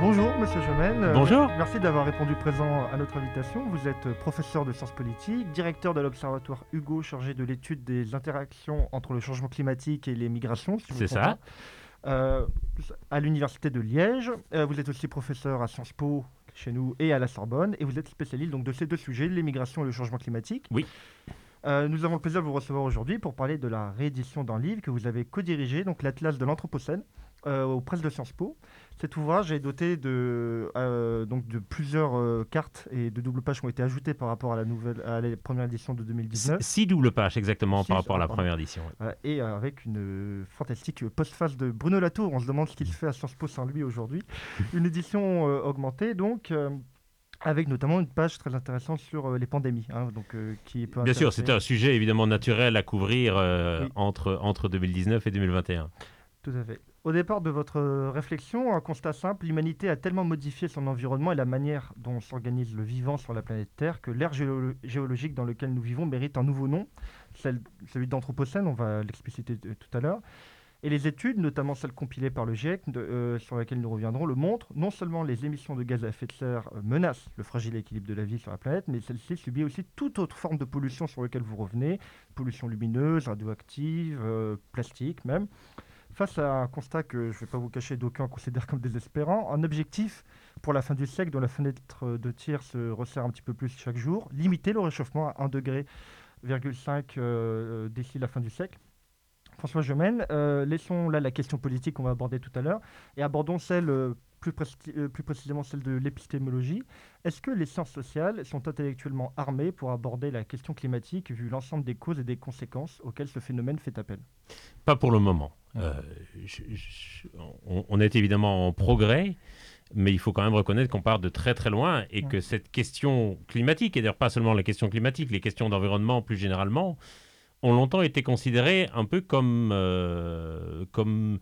Bonjour Monsieur Gemène. Bonjour. Merci d'avoir répondu présent à notre invitation. Vous êtes professeur de sciences politiques, directeur de l'Observatoire Hugo chargé de l'étude des interactions entre le changement climatique et les migrations. si C'est ça. euh, à l'Université de Liège. Euh, vous êtes aussi professeur à Sciences Po chez nous et à la Sorbonne. Et vous êtes spécialiste donc, de ces deux sujets, les migrations et le changement climatique. Oui. Euh, nous avons le plaisir de vous recevoir aujourd'hui pour parler de la réédition d'un livre que vous avez co-dirigé, donc l'Atlas de l'Anthropocène, euh, aux presses de Sciences Po. Cet ouvrage est doté de, euh, donc de plusieurs euh, cartes et de doubles pages qui ont été ajoutées par rapport à la, nouvelle, à la première édition de 2019. Six doubles pages exactement Six, par rapport à la pardon. première édition. et avec une euh, fantastique postface de Bruno Latour. On se demande ce qu'il fait à Sciences Po sans lui aujourd'hui. une édition augmentée, donc, avec notamment une page très intéressante sur les pandémies. hein, donc, euh, qui peut Bien sûr, c'était un sujet évidemment naturel à couvrir euh, Oui. entre, entre 2019 et 2021. Tout à fait. Au départ de votre euh, réflexion, un constat simple, l'humanité a tellement modifié son environnement et la manière dont s'organise le vivant sur la planète Terre que l'ère géolo- géologique dans lequel nous vivons mérite un nouveau nom, celle- celui d'Anthropocène, on va l'expliciter t- tout à l'heure. Et les études, notamment celles compilées par le GIEC, euh, sur lesquelles nous reviendrons, le montrent. Non seulement les émissions de gaz à effet de serre euh, menacent le fragile équilibre de la vie sur la planète, mais celle-ci subit aussi toute autre forme de pollution sur laquelle vous revenez, pollution lumineuse, radioactive, euh, plastique même. Face à un constat que je ne vais pas vous cacher, d'aucuns considèrent comme désespérant, un objectif pour la fin du siècle dont la fenêtre de tir se resserre un petit peu plus chaque jour, limiter le réchauffement à 1,5 degré euh, d'ici la fin du siècle. François Gemène, euh, laissons là la question politique qu'on va aborder tout à l'heure et abordons celle, euh, plus, euh, plus précisément celle de l'épistémologie. Est-ce que les sciences sociales sont intellectuellement armées pour aborder la question climatique vu l'ensemble des causes et des conséquences auxquelles ce phénomène fait appel? Pas pour le moment. Euh, je- je- on, on est évidemment en progrès, mais il faut quand même reconnaître qu'on part de très très loin et Ouais. que cette question climatique, et d'ailleurs pas seulement la question climatique, les questions d'environnement plus généralement, ont longtemps été considérées un peu comme, euh, comme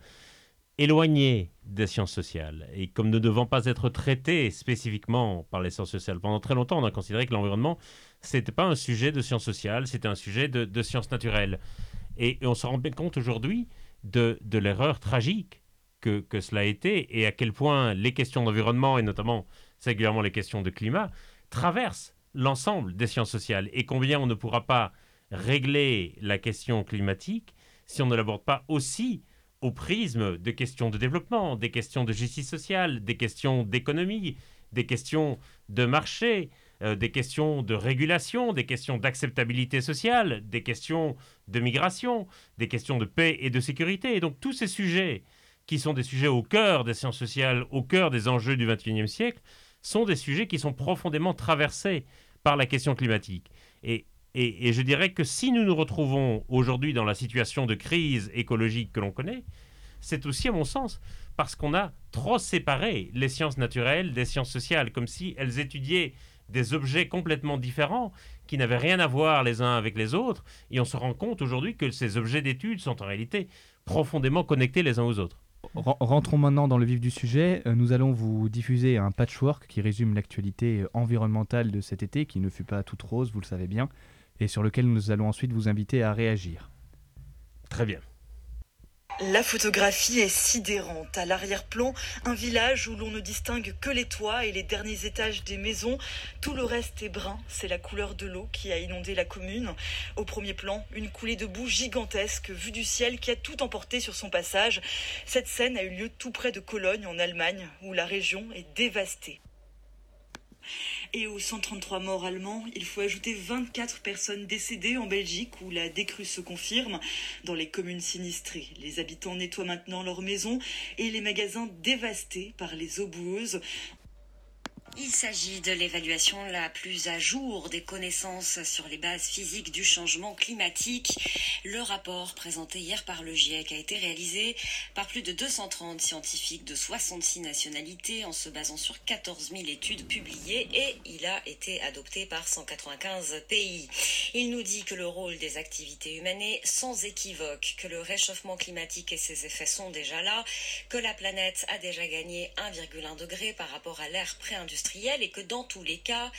éloignées des sciences sociales et comme ne devant pas être traitées spécifiquement par les sciences sociales. Pendant très longtemps, on a considéré que l'environnement, c'était pas un sujet de sciences sociales, c'était un sujet de, sciences naturelles. Et, et on se rend bien compte aujourd'hui de, de l'erreur tragique que, que cela a été et à quel point les questions d'environnement et notamment singulièrement les questions de climat traversent l'ensemble des sciences sociales et combien on ne pourra pas régler la question climatique si on ne l'aborde pas aussi au prisme de questions de développement, des questions de justice sociale, des questions d'économie, des questions de marché, euh, des questions de régulation, des questions d'acceptabilité sociale, des questions de migration, des questions de paix et de sécurité. Et donc tous ces sujets qui sont des sujets au cœur des sciences sociales, au cœur des enjeux du XXIe siècle, sont des sujets qui sont profondément traversés par la question climatique. Et, et- je dirais que si nous nous retrouvons aujourd'hui dans la situation de crise écologique que l'on connaît, c'est aussi, à mon sens, parce qu'on a trop séparé les sciences naturelles des sciences sociales, comme si elles étudiaient des objets complètement différents qui n'avaient rien à voir les uns avec les autres. Et on se rend compte aujourd'hui que ces objets d'études sont en réalité profondément connectés les uns aux autres. Ren- Rentrons maintenant dans le vif du sujet. Euh, Nous allons vous diffuser un patchwork qui résume l'actualité environnementale de cet été, qui ne fut pas toute rose, vous le savez bien, et sur lequel nous allons ensuite vous inviter à réagir. Très bien. La photographie est sidérante. À l'arrière-plan, un village où l'on ne distingue que les toits et les derniers étages des maisons. Tout le reste est brun. C'est la couleur de l'eau qui a inondé la commune. Au premier plan, une coulée de boue gigantesque vue du ciel qui a tout emporté sur son passage. Cette scène a eu lieu tout près de Cologne, en Allemagne, où la région est dévastée. Et aux 133 morts allemands, il faut ajouter 24 personnes décédées en Belgique où la décrue se confirme. Dans les communes sinistrées, les habitants nettoient maintenant leurs maisons et les magasins dévastés par les eaux boueuses. Il s'agit de l'évaluation la plus à jour des connaissances sur les bases physiques du changement climatique. Le rapport présenté hier par le GIEC a été réalisé par plus de 230 scientifiques de 66 nationalités en se basant sur 14 000 études publiées et il a été adopté par 195 pays. Il nous dit que le rôle des activités humaines est sans équivoque, que le réchauffement climatique et ses effets sont déjà là, que la planète a déjà gagné 1,1 degré par rapport à l'ère pré-industrielle et que dans tous les cas,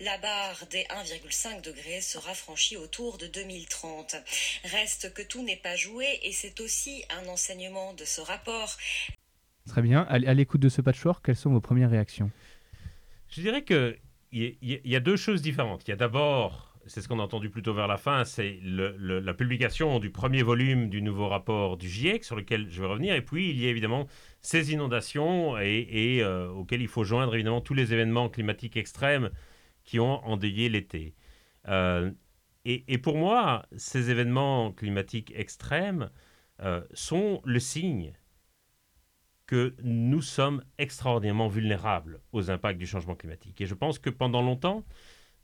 la barre des 1,5 degrés sera franchie autour de 2030. Reste que tout n'est pas joué et c'est aussi un enseignement de ce rapport. Très bien. À, l'écoute de ce patchwork, quelles sont vos premières réactions? Je dirais que il y, y, a deux choses différentes. Il y a d'abord, c'est ce qu'on a entendu plutôt vers la fin, c'est la publication du premier volume du nouveau rapport du GIEC sur lequel je vais revenir. Et puis, il y a évidemment ces inondations et, euh, auxquelles il faut joindre évidemment tous les événements climatiques extrêmes qui ont endeuillé l'été. Euh, et, et, pour moi, ces événements climatiques extrêmes euh, sont le signe que nous sommes extraordinairement vulnérables aux impacts du changement climatique. Et je pense que pendant longtemps,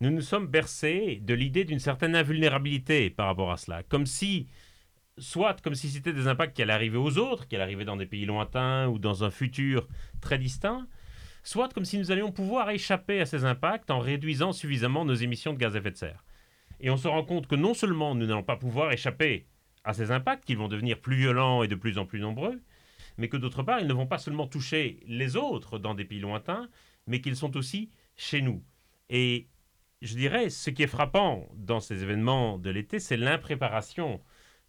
nous nous sommes bercés de l'idée d'une certaine invulnérabilité par rapport à cela, comme si, soit comme si c'était des impacts qui allaient arriver aux autres, qui allaient arriver dans des pays lointains ou dans un futur très distinct, soit comme si nous allions pouvoir échapper à ces impacts en réduisant suffisamment nos émissions de gaz à effet de serre. Et on se rend compte que non seulement nous n'allons pas pouvoir échapper à ces impacts, qu'ils vont devenir plus violents et de plus en plus nombreux, mais que d'autre part, ils ne vont pas seulement toucher les autres dans des pays lointains, mais qu'ils sont aussi chez nous. Et je dirais, ce qui est frappant dans ces événements de l'été, c'est l'impréparation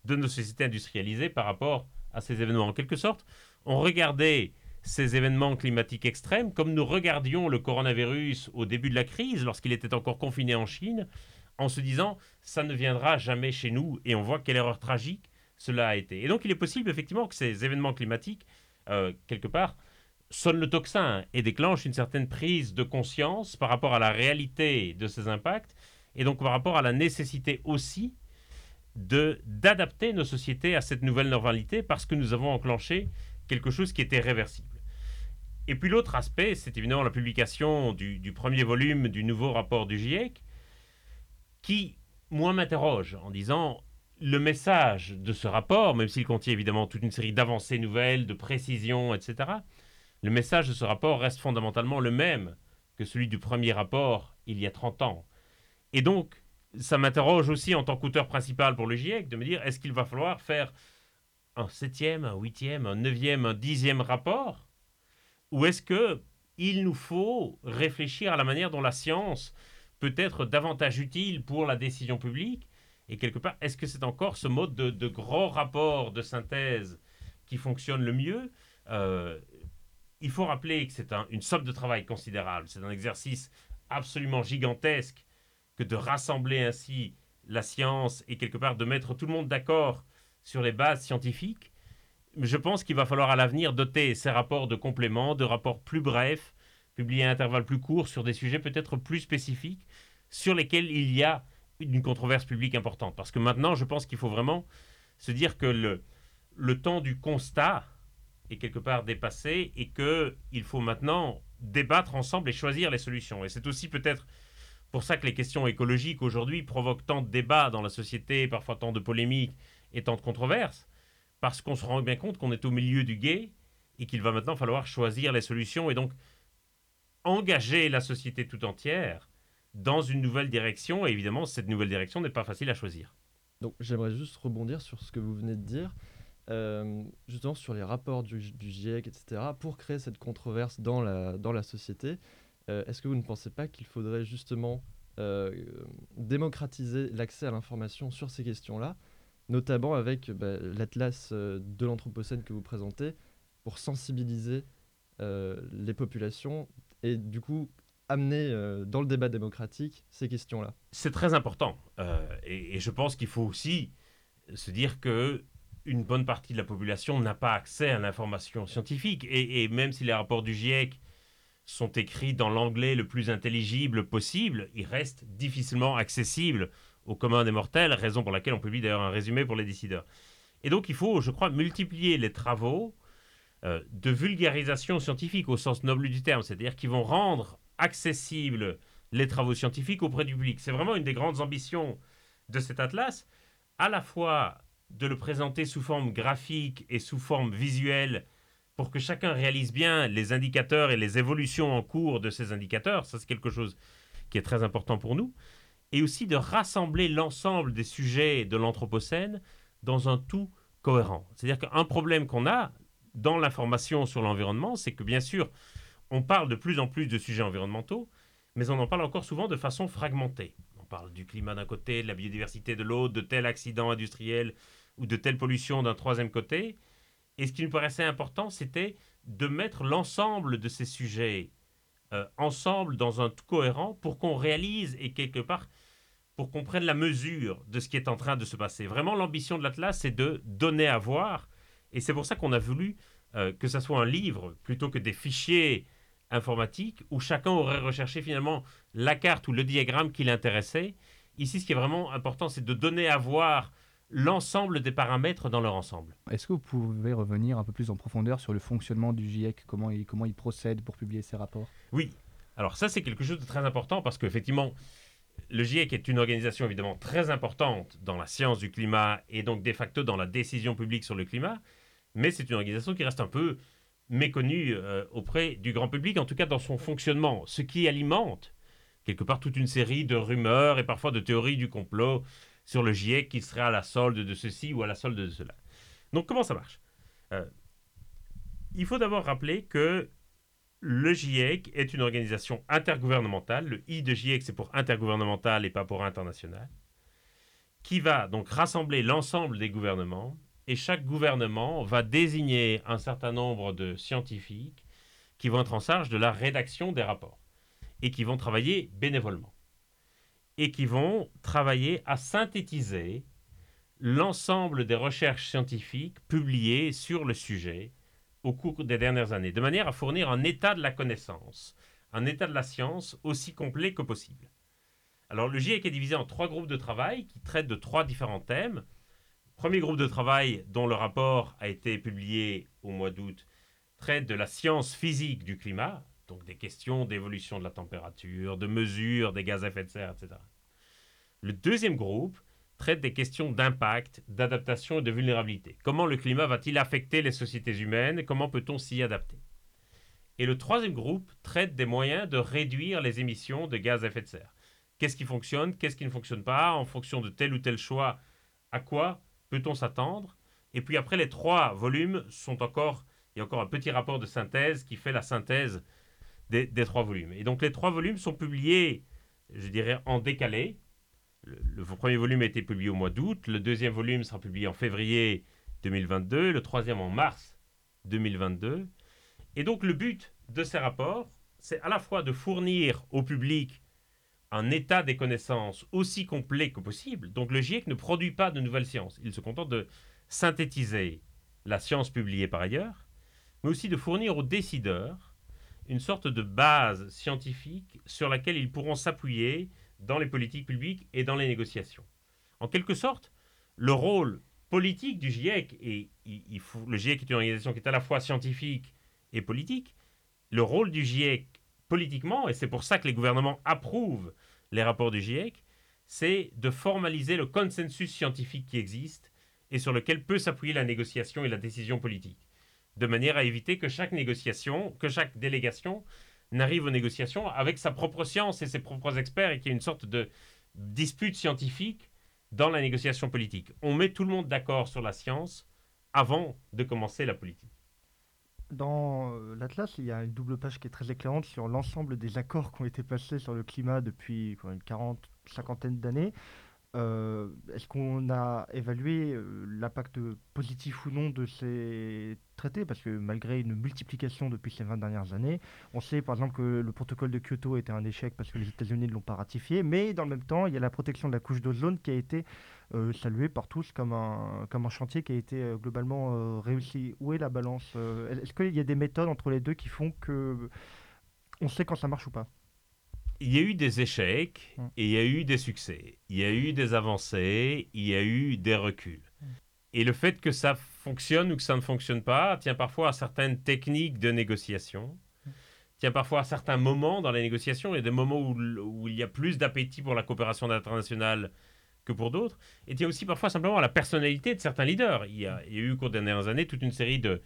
de nos sociétés industrialisées par rapport à ces événements. En quelque sorte, on regardait ces événements climatiques extrêmes comme nous regardions le coronavirus au début de la crise, lorsqu'il était encore confiné en Chine, en se disant, ça ne viendra jamais chez nous, et on voit quelle erreur tragique cela a été. Et donc il est possible effectivement que ces événements climatiques, euh, quelque part, sonnent le tocsin et déclenchent une certaine prise de conscience par rapport à la réalité de ces impacts, et donc par rapport à la nécessité aussi de d'adapter nos sociétés à cette nouvelle normalité parce que nous avons enclenché quelque chose qui était réversible. Et puis l'autre aspect, c'est évidemment la publication du, du, premier volume du nouveau rapport du GIEC, qui, moi, m'interroge en disant, le message de ce rapport, même s'il contient évidemment toute une série d'avancées nouvelles, de précisions, etc., le message de ce rapport reste fondamentalement le même que celui du premier rapport il y a 30 ans. Et donc, ça m'interroge aussi en tant qu'auteur principal pour le GIEC de me dire est-ce qu'il va falloir faire un septième, un huitième, un neuvième, un dixième rapport? Ou est-ce que il nous faut réfléchir à la manière dont la science peut être davantage utile pour la décision publique? Et quelque part, est-ce que c'est encore ce mode de, de, grand rapport de synthèse qui fonctionne le mieux? Euh, Il faut rappeler que c'est un, une somme de travail considérable. C'est un exercice absolument gigantesque que de rassembler ainsi la science et quelque part de mettre tout le monde d'accord sur les bases scientifiques. Je pense qu'il va falloir à l'avenir doter ces rapports de compléments, de rapports plus brefs, publiés à intervalles plus courts sur des sujets peut-être plus spécifiques, sur lesquels il y a d'une controverse publique importante. Parce que maintenant, je pense qu'il faut vraiment se dire que le temps du constat est quelque part dépassé et qu'il faut maintenant débattre ensemble et choisir les solutions. Et c'est aussi peut-être pour ça que les questions écologiques aujourd'hui provoquent tant de débats dans la société, parfois tant de polémiques et tant de controverses, parce qu'on se rend bien compte qu'on est au milieu du guet et qu'il va maintenant falloir choisir les solutions et donc engager la société tout entière dans une nouvelle direction. Et évidemment, cette nouvelle direction n'est pas facile à choisir. Donc j'aimerais juste rebondir sur ce que vous venez de dire, euh, justement sur les rapports du, GIEC, etc., pour créer cette controverse dans la, dans la société. Euh, Est-ce que vous ne pensez pas qu'il faudrait justement euh, démocratiser l'accès à l'information sur ces questions-là, notamment avec bah, l'atlas de l'Anthropocène que vous présentez, pour sensibiliser les populations et du coup amener dans le débat démocratique ces questions-là? C'est très important. Et, je pense qu'il faut aussi se dire que une bonne partie de la population n'a pas accès à l'information scientifique. Et, même si les rapports du GIEC sont écrits dans l'anglais le plus intelligible possible, ils restent difficilement accessibles au commun des mortels, raison pour laquelle on publie d'ailleurs un résumé pour les décideurs. Et donc il faut, je crois, multiplier les travaux euh, de vulgarisation scientifique au sens noble du terme, c'est-à-dire qui vont rendre accessibles les travaux scientifiques auprès du public. C'est vraiment une des grandes ambitions de cet atlas, à la fois de le présenter sous forme graphique et sous forme visuelle pour que chacun réalise bien les indicateurs et les évolutions en cours de ces indicateurs, ça c'est quelque chose qui est très important pour nous, et aussi de rassembler l'ensemble des sujets de l'Anthropocène dans un tout cohérent. C'est-à-dire qu'un problème qu'on a dans l'information sur l'environnement, c'est que bien sûr, on parle de plus en plus de sujets environnementaux, mais on en parle encore souvent de façon fragmentée. On parle du climat d'un côté, de la biodiversité de l'autre, de tel accident industriel ou de telle pollution d'un troisième côté. Et ce qui nous paraissait important, c'était de mettre l'ensemble de ces sujets euh, ensemble dans un tout cohérent pour qu'on réalise et quelque part pour qu'on prenne la mesure de ce qui est en train de se passer. Vraiment, l'ambition de l'Atlas, c'est de donner à voir. Et c'est pour ça qu'on a voulu euh, que ça soit un livre plutôt que des fichiers informatiques où chacun aurait recherché finalement la carte ou le diagramme qui l'intéressait. Ici, ce qui est vraiment important, c'est de donner à voir l'ensemble des paramètres dans leur ensemble. Est-ce que vous pouvez revenir un peu plus en profondeur sur le fonctionnement du GIEC, comment il, comment il procède pour publier ses rapports? Oui, alors ça c'est quelque chose de très important parce qu'effectivement, le GIEC est une organisation évidemment très importante dans la science du climat et donc de facto dans la décision publique sur le climat, mais c'est une organisation qui reste un peu méconnue euh, auprès du grand public, en tout cas dans son fonctionnement, ce qui alimente quelque part toute une série de rumeurs et parfois de théories du complot sur le GIEC qui serait à la solde de ceci ou à la solde de cela. Donc comment ça marche? Euh, Il faut d'abord rappeler que le GIEC est une organisation intergouvernementale. Le I de GIEC, c'est pour intergouvernemental et pas pour international. Qui va donc rassembler l'ensemble des gouvernements. Et chaque gouvernement va désigner un certain nombre de scientifiques qui vont être en charge de la rédaction des rapports. Et qui vont travailler bénévolement et qui vont travailler à synthétiser l'ensemble des recherches scientifiques publiées sur le sujet au cours des dernières années, de manière à fournir un état de la connaissance, un état de la science aussi complet que possible. Alors le GIEC est divisé en trois groupes de travail qui traitent de trois différents thèmes. Premier groupe de travail dont le rapport a été publié au mois d'août traite de la science physique du climat, donc des questions d'évolution de la température, de mesure des gaz à effet de serre, etc. Le deuxième groupe traite des questions d'impact, d'adaptation et de vulnérabilité. Comment le climat va-t-il affecter les sociétés humaines? Comment peut-on s'y adapter? Et le troisième groupe traite des moyens de réduire les émissions de gaz à effet de serre. Qu'est-ce qui fonctionne Qu'est-ce qui ne fonctionne pas? En fonction de tel ou tel choix, à quoi peut-on s'attendre? Et puis après, les trois volumes sont encore... Il y a encore un petit rapport de synthèse qui fait la synthèse des, des trois volumes. Et donc les trois volumes sont publiés, je dirais, en décalé le, premier volume a été publié au mois d'août, le deuxième volume sera publié en février 2022, le troisième en mars 2022. Et donc le but de ces rapports, c'est à la fois de fournir au public un état des connaissances aussi complet que possible. Donc le GIEC ne produit pas de nouvelles sciences, il se contente de synthétiser la science publiée par ailleurs, mais aussi de fournir aux décideurs une sorte de base scientifique sur laquelle ils pourront s'appuyer dans les politiques publiques et dans les négociations. En quelque sorte, le rôle politique du GIEC, et le GIEC est une organisation qui est à la fois scientifique et politique, le rôle du GIEC politiquement, et c'est pour ça que les gouvernements approuvent les rapports du GIEC, c'est de formaliser le consensus scientifique qui existe et sur lequel peut s'appuyer la négociation et la décision politique, de manière à éviter que chaque négociation, que chaque délégation n'arrive aux négociations avec sa propre science et ses propres experts et qu'il y ait une sorte de dispute scientifique dans la négociation politique. On met tout le monde d'accord sur la science avant de commencer la politique. Dans euh, l'Atlas, il y a une double page qui est très éclairante sur l'ensemble des accords qui ont été passés sur le climat depuis une quarante, cinquantaine d'années. Euh, est-ce qu'on a évalué euh, l'impact positif ou non de ces traités? Parce que malgré une multiplication depuis ces 20 dernières années, on sait par exemple que le protocole de Kyoto était un échec parce que les États-Unis ne l'ont pas ratifié, mais dans le même temps, il y a la protection de la couche d'ozone qui a été euh, saluée par tous comme un, comme un chantier qui a été globalement réussi. Où est la balance Est-ce qu'il y a des méthodes entre les deux qui font que on sait quand ça marche ou pas? Il y a eu des échecs mm. et il y a eu des succès. Il y a eu des avancées, il y a eu des reculs. Mm. Et le fait que ça fonctionne ou que ça ne fonctionne pas tient parfois à certaines techniques de négociation, mm. tient parfois à certains moments dans les négociations. Il y a des moments où, il y a plus d'appétit pour la coopération internationale que pour d'autres. Et tient aussi parfois simplement à la personnalité de certains leaders. Il y a, il y a eu au cours des dernières années toute une série de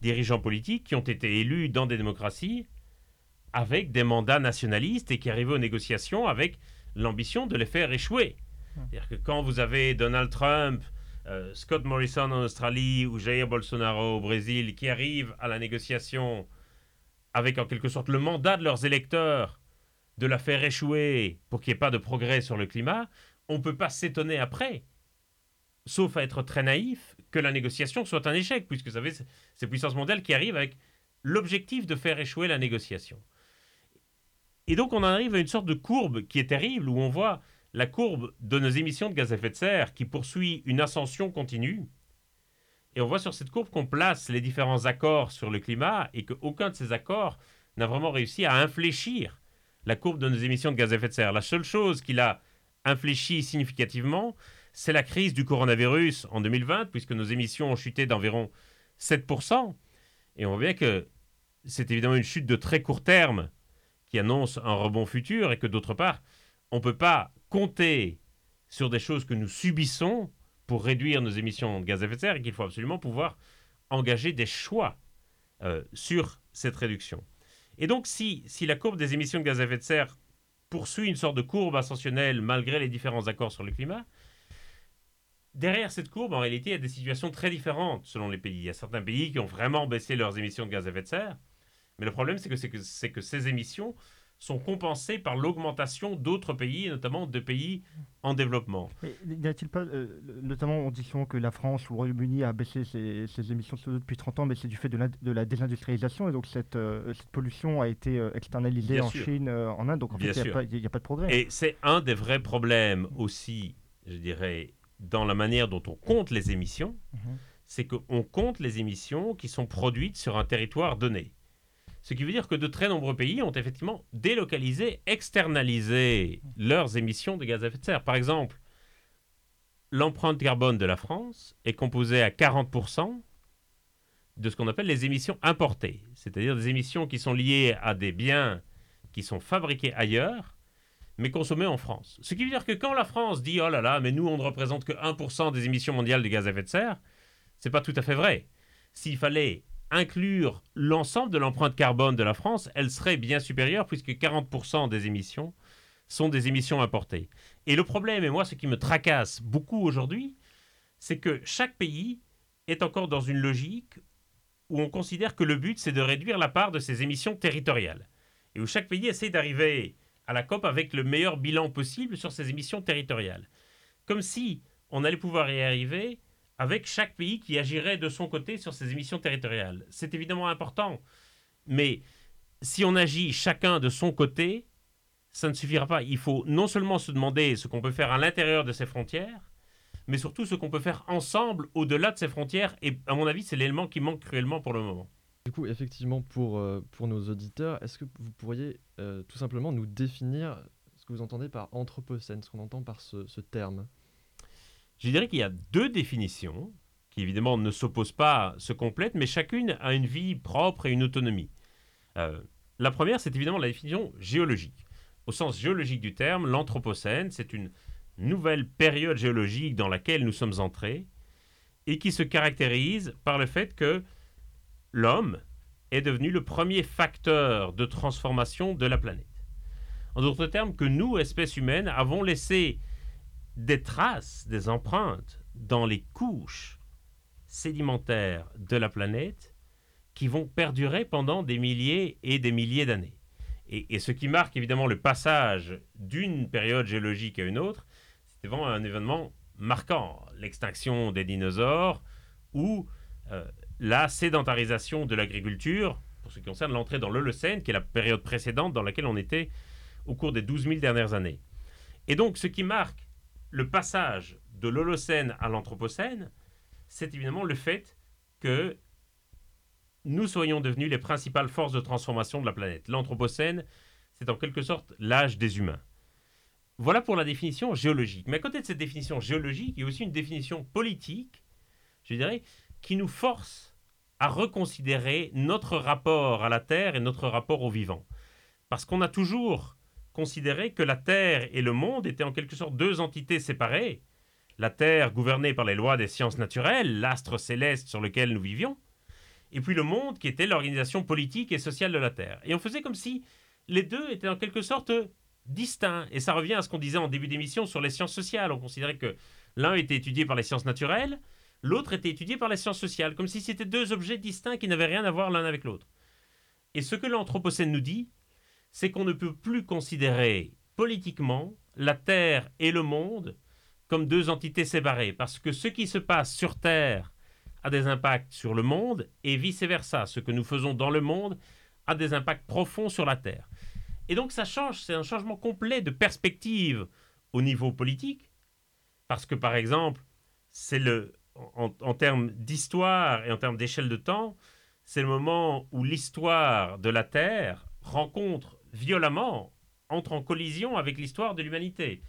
dirigeants politiques qui ont été élus dans des démocraties avec des mandats nationalistes et qui arrivaient aux négociations avec l'ambition de les faire échouer. Hmm. C'est-à-dire que quand vous avez Donald Trump, euh, Scott Morrison en Australie ou Jair Bolsonaro au Brésil qui arrivent à la négociation avec en quelque sorte le mandat de leurs électeurs de la faire échouer pour qu'il n'y ait pas de progrès sur le climat, on ne peut pas s'étonner après, sauf à être très naïf, que la négociation soit un échec, puisque vous savez, ces puissances mondiales qui arrivent avec l'objectif de faire échouer la négociation. Et donc on arrive à une sorte de courbe qui est terrible, où on voit la courbe de nos émissions de gaz à effet de serre qui poursuit une ascension continue. Et on voit sur cette courbe qu'on place les différents accords sur le climat et qu'aucun de ces accords n'a vraiment réussi à infléchir la courbe de nos émissions de gaz à effet de serre. La seule chose qui l'a infléchi significativement, c'est la crise du coronavirus en 2020, puisque nos émissions ont chuté d'environ 7%. Et on voit bien que c'est évidemment une chute de très court terme qui annonce un rebond futur et que d'autre part, on ne peut pas compter sur des choses que nous subissons pour réduire nos émissions de gaz à effet de serre et qu'il faut absolument pouvoir engager des choix euh, sur cette réduction. Et donc, si, si la courbe des émissions de gaz à effet de serre poursuit une sorte de courbe ascensionnelle malgré les différents accords sur le climat, derrière cette courbe, en réalité, il y a des situations très différentes selon les pays. Il y a certains pays qui ont vraiment baissé leurs émissions de gaz à effet de serre, mais le problème, c'est que, que, que ces émissions sont compensées par l'augmentation d'autres pays, et notamment de pays en développement. Mais n'y a-t-il pas, euh, notamment on dit souvent que la France ou le Royaume-Uni a baissé ses, émissions de CO2 depuis 30 ans, mais c'est du fait de la, de la, désindustrialisation, et donc cette, euh, cette pollution a été euh, externalisée en Chine, en Inde, donc en fait il n'y a, pas de progrès. Et c'est un des vrais problèmes aussi, je dirais, dans la manière dont on compte les émissions, mhm. c'est qu'on compte les émissions qui sont produites sur un territoire donné. Ce qui veut dire que de très nombreux pays ont effectivement délocalisé, externalisé leurs émissions de gaz à effet de serre. Par exemple, l'empreinte carbone de la France est composée à 40% de ce qu'on appelle les émissions importées, c'est-à-dire des émissions qui sont liées à des biens qui sont fabriqués ailleurs, mais consommés en France. Ce qui veut dire que quand la France dit oh là là, mais nous on ne représente que 1% des émissions mondiales de gaz à effet de serre, c'est pas tout à fait vrai. S'il fallait inclure l'ensemble de l'empreinte carbone de la France, elle serait bien supérieure puisque 40% des émissions sont des émissions importées. Et le problème, et moi ce qui me tracasse beaucoup aujourd'hui, c'est que chaque pays est encore dans une logique où on considère que le but c'est de réduire la part de ses émissions territoriales. Et où chaque pays essaie d'arriver à la COP avec le meilleur bilan possible sur ses émissions territoriales. Comme si on allait pouvoir y arriver avec chaque pays qui agirait de son côté sur ses émissions territoriales. C'est évidemment important, mais si on agit chacun de son côté, ça ne suffira pas. Il faut non seulement se demander ce qu'on peut faire à l'intérieur de ces frontières, mais surtout ce qu'on peut faire ensemble au-delà de ces frontières. Et à mon avis, c'est l'élément qui manque cruellement pour le moment. Du coup, effectivement, pour, euh, pour nos auditeurs, est-ce que vous pourriez euh, tout simplement nous définir ce que vous entendez par anthropocène, ce qu'on entend par ce terme? Je dirais qu'il y a deux définitions qui évidemment ne s'opposent pas, se complètent, mais chacune a une vie propre et une autonomie. Euh, la première, c'est évidemment la définition géologique. Au sens géologique du terme, l'Anthropocène, c'est une nouvelle période géologique dans laquelle nous sommes entrés et qui se caractérise par le fait que l'homme est devenu le premier facteur de transformation de la planète. En d'autres termes, que nous, espèces humaines, avons laissé des traces, des empreintes dans les couches sédimentaires de la planète qui vont perdurer pendant des milliers et des milliers d'années. Et, ce qui marque évidemment le passage d'une période géologique à une autre, c'est vraiment un événement marquant, l'extinction des dinosaures ou euh, la sédentarisation de l'agriculture, pour ce qui concerne l'entrée dans l'Holocène, qui est la période précédente dans laquelle on était au cours des 12 000 dernières années. Et donc ce qui marque le passage de l'Holocène à l'Anthropocène, c'est évidemment le fait que nous soyons devenus les principales forces de transformation de la planète. L'Anthropocène, c'est en quelque sorte l'âge des humains. Voilà pour la définition géologique. Mais à côté de cette définition géologique, il y a aussi une définition politique, je dirais, qui nous force à reconsidérer notre rapport à la Terre et notre rapport au vivant. Parce qu'on a toujours considérer que la Terre et le monde étaient en quelque sorte deux entités séparées. La Terre gouvernée par les lois des sciences naturelles, l'astre céleste sur lequel nous vivions, et puis le monde qui était l'organisation politique et sociale de la Terre. Et on faisait comme si les deux étaient en quelque sorte distincts. Et ça revient à ce qu'on disait en début d'émission sur les sciences sociales. On considérait que l'un était étudié par les sciences naturelles, l'autre était étudié par les sciences sociales, comme si c'était deux objets distincts qui n'avaient rien à voir l'un avec l'autre. Et ce que l'Anthropocène nous dit, c'est qu'on ne peut plus considérer politiquement la Terre et le monde comme deux entités séparées, parce que ce qui se passe sur Terre a des impacts sur le monde et vice-versa. Ce que nous faisons dans le monde a des impacts profonds sur la Terre. Et donc ça change, c'est un changement complet de perspective au niveau politique, parce que par exemple, c'est le, en, en termes d'histoire et en termes d'échelle de temps, c'est le moment où l'histoire de la Terre rencontre violemment, entre en collision avec l'histoire de l'humanité.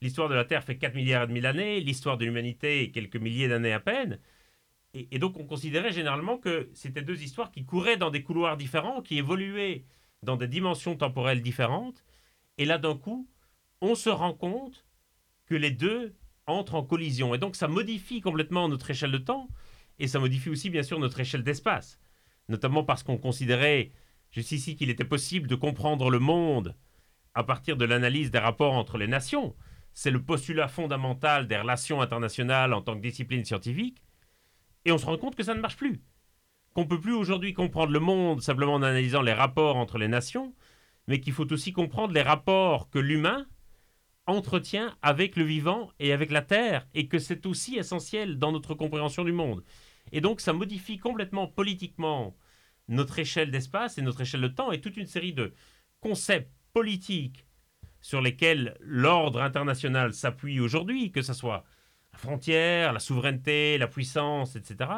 L'histoire de la Terre fait 4 milliards et demi d'années, l'histoire de l'humanité quelques milliers d'années à peine. Et, donc on considérait généralement que c'était deux histoires qui couraient dans des couloirs différents, qui évoluaient dans des dimensions temporelles différentes. Et là d'un coup, on se rend compte que les deux entrent en collision. Et donc ça modifie complètement notre échelle de temps, et ça modifie aussi bien sûr notre échelle d'espace. Notamment parce qu'on considérait jusqu'ici qu'il était possible de comprendre le monde à partir de l'analyse des rapports entre les nations c'est le postulat fondamental des relations internationales en tant que discipline scientifique, et on se rend compte que ça ne marche plus. Qu'on peut plus aujourd'hui comprendre le monde simplement en analysant les rapports entre les nations, mais qu'il faut aussi comprendre les rapports que l'humain entretient avec le vivant et avec la Terre, et que c'est aussi essentiel dans notre compréhension du monde. Et donc ça modifie complètement politiquement notre échelle d'espace et notre échelle de temps, et toute une série de concepts politiques sur lesquels l'ordre international s'appuie aujourd'hui, que ce soit la frontière, la souveraineté, la puissance, etc.,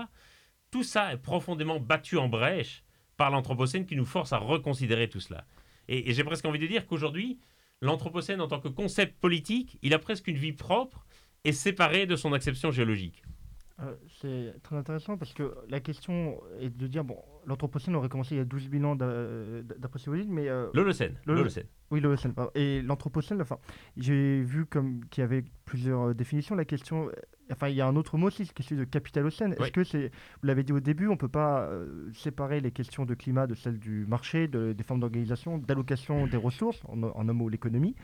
tout ça est profondément battu en brèche par l'Anthropocène qui nous force à reconsidérer tout cela. Et, j'ai presque envie de dire qu'aujourd'hui, l'Anthropocène en tant que concept politique, il a presque une vie propre et séparée de son acception géologique. Euh, c'est très intéressant parce que la question est de dire, bon, l'Anthropocène aurait commencé il y a 12 000 ans d'après Céoline, mais... Euh, L'Holocène. L'Holocène. Oui, l'Holocène. Et l'Anthropocène, enfin, j'ai vu comme qu'il y avait plusieurs euh, définitions. La question, enfin, il y a un autre mot aussi, qui est celui de capitalocène. Est-ce que c'est, vous l'avez dit au début, on ne peut pas séparer les questions de climat de celles du marché, de, des formes d'organisation, d'allocation des ressources, en, en un mot l'économie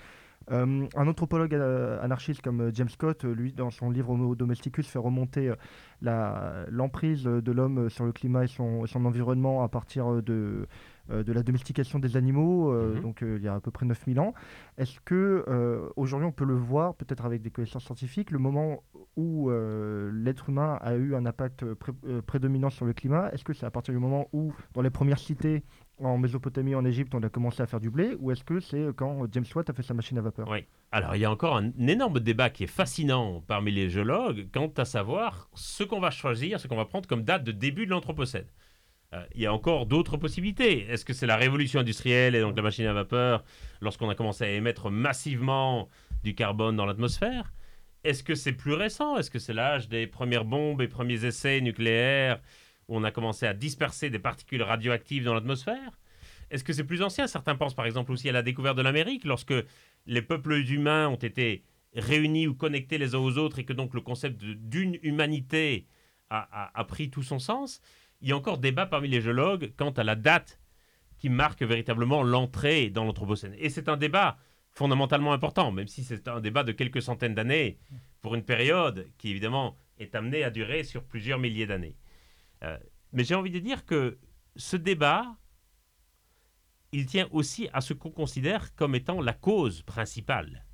euh, un anthropologue euh, anarchiste comme euh, James Scott, lui, dans son livre Homo Domesticus, fait remonter l'emprise de l'homme sur le climat et son, son, environnement à partir de, de la domestication des animaux, mhm. donc il y a à peu près 9000 ans. Est-ce que aujourd'hui on peut le voir, peut-être avec des connaissances scientifiques, le moment où l'être humain a eu un impact prédominant sur le climat? Est-ce que c'est à partir du moment où, dans les premières cités, en Mésopotamie, en Égypte, on a commencé à faire du blé, ou est-ce que c'est quand James Watt a fait sa machine à vapeur? Oui. Alors, il y a encore un énorme débat qui est fascinant parmi les géologues quant à savoir ce qu'on va choisir, ce qu'on va prendre comme date de début de l'Anthropocène. Euh, il y a encore d'autres possibilités. Est-ce que c'est la révolution industrielle et donc la machine à vapeur lorsqu'on a commencé à émettre massivement du carbone dans l'atmosphère? Est-ce que c'est plus récent? Est-ce que c'est l'âge des premières bombes et premiers essais nucléaires où on a commencé à disperser des particules radioactives dans l'atmosphère Est-ce que c'est plus ancien? Certains pensent par exemple aussi à la découverte de l'Amérique, lorsque les peuples humains ont été réunis ou connectés les uns aux autres et que donc le concept d'une humanité a, pris tout son sens. Il y a encore débat parmi les géologues quant à la date qui marque véritablement l'entrée dans l'Anthropocène. Et c'est un débat fondamentalement important, même si c'est un débat de quelques centaines d'années, pour une période qui évidemment est amenée à durer sur plusieurs milliers d'années. Euh, mais j'ai envie de dire que ce débat, il tient aussi à ce qu'on considère comme étant la cause principale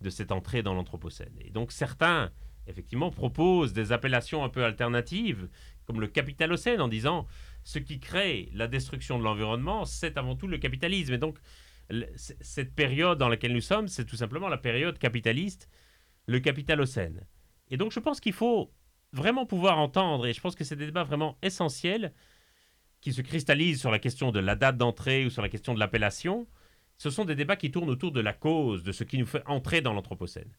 de cette entrée dans l'Anthropocène. Et donc certains, effectivement, proposent des appellations un peu alternatives, comme le capitalocène, en disant ce qui crée la destruction de l'environnement, c'est avant tout le capitalisme. Et donc cette période dans laquelle nous sommes, c'est tout simplement la période capitaliste, le capitalocène. Et donc je pense qu'il faut vraiment pouvoir entendre, et je pense que c'est des débats vraiment essentiels qui se cristallisent sur la question de la date d'entrée ou sur la question de l'appellation, ce sont des débats qui tournent autour de la cause, de ce qui nous fait entrer dans l'Anthropocène.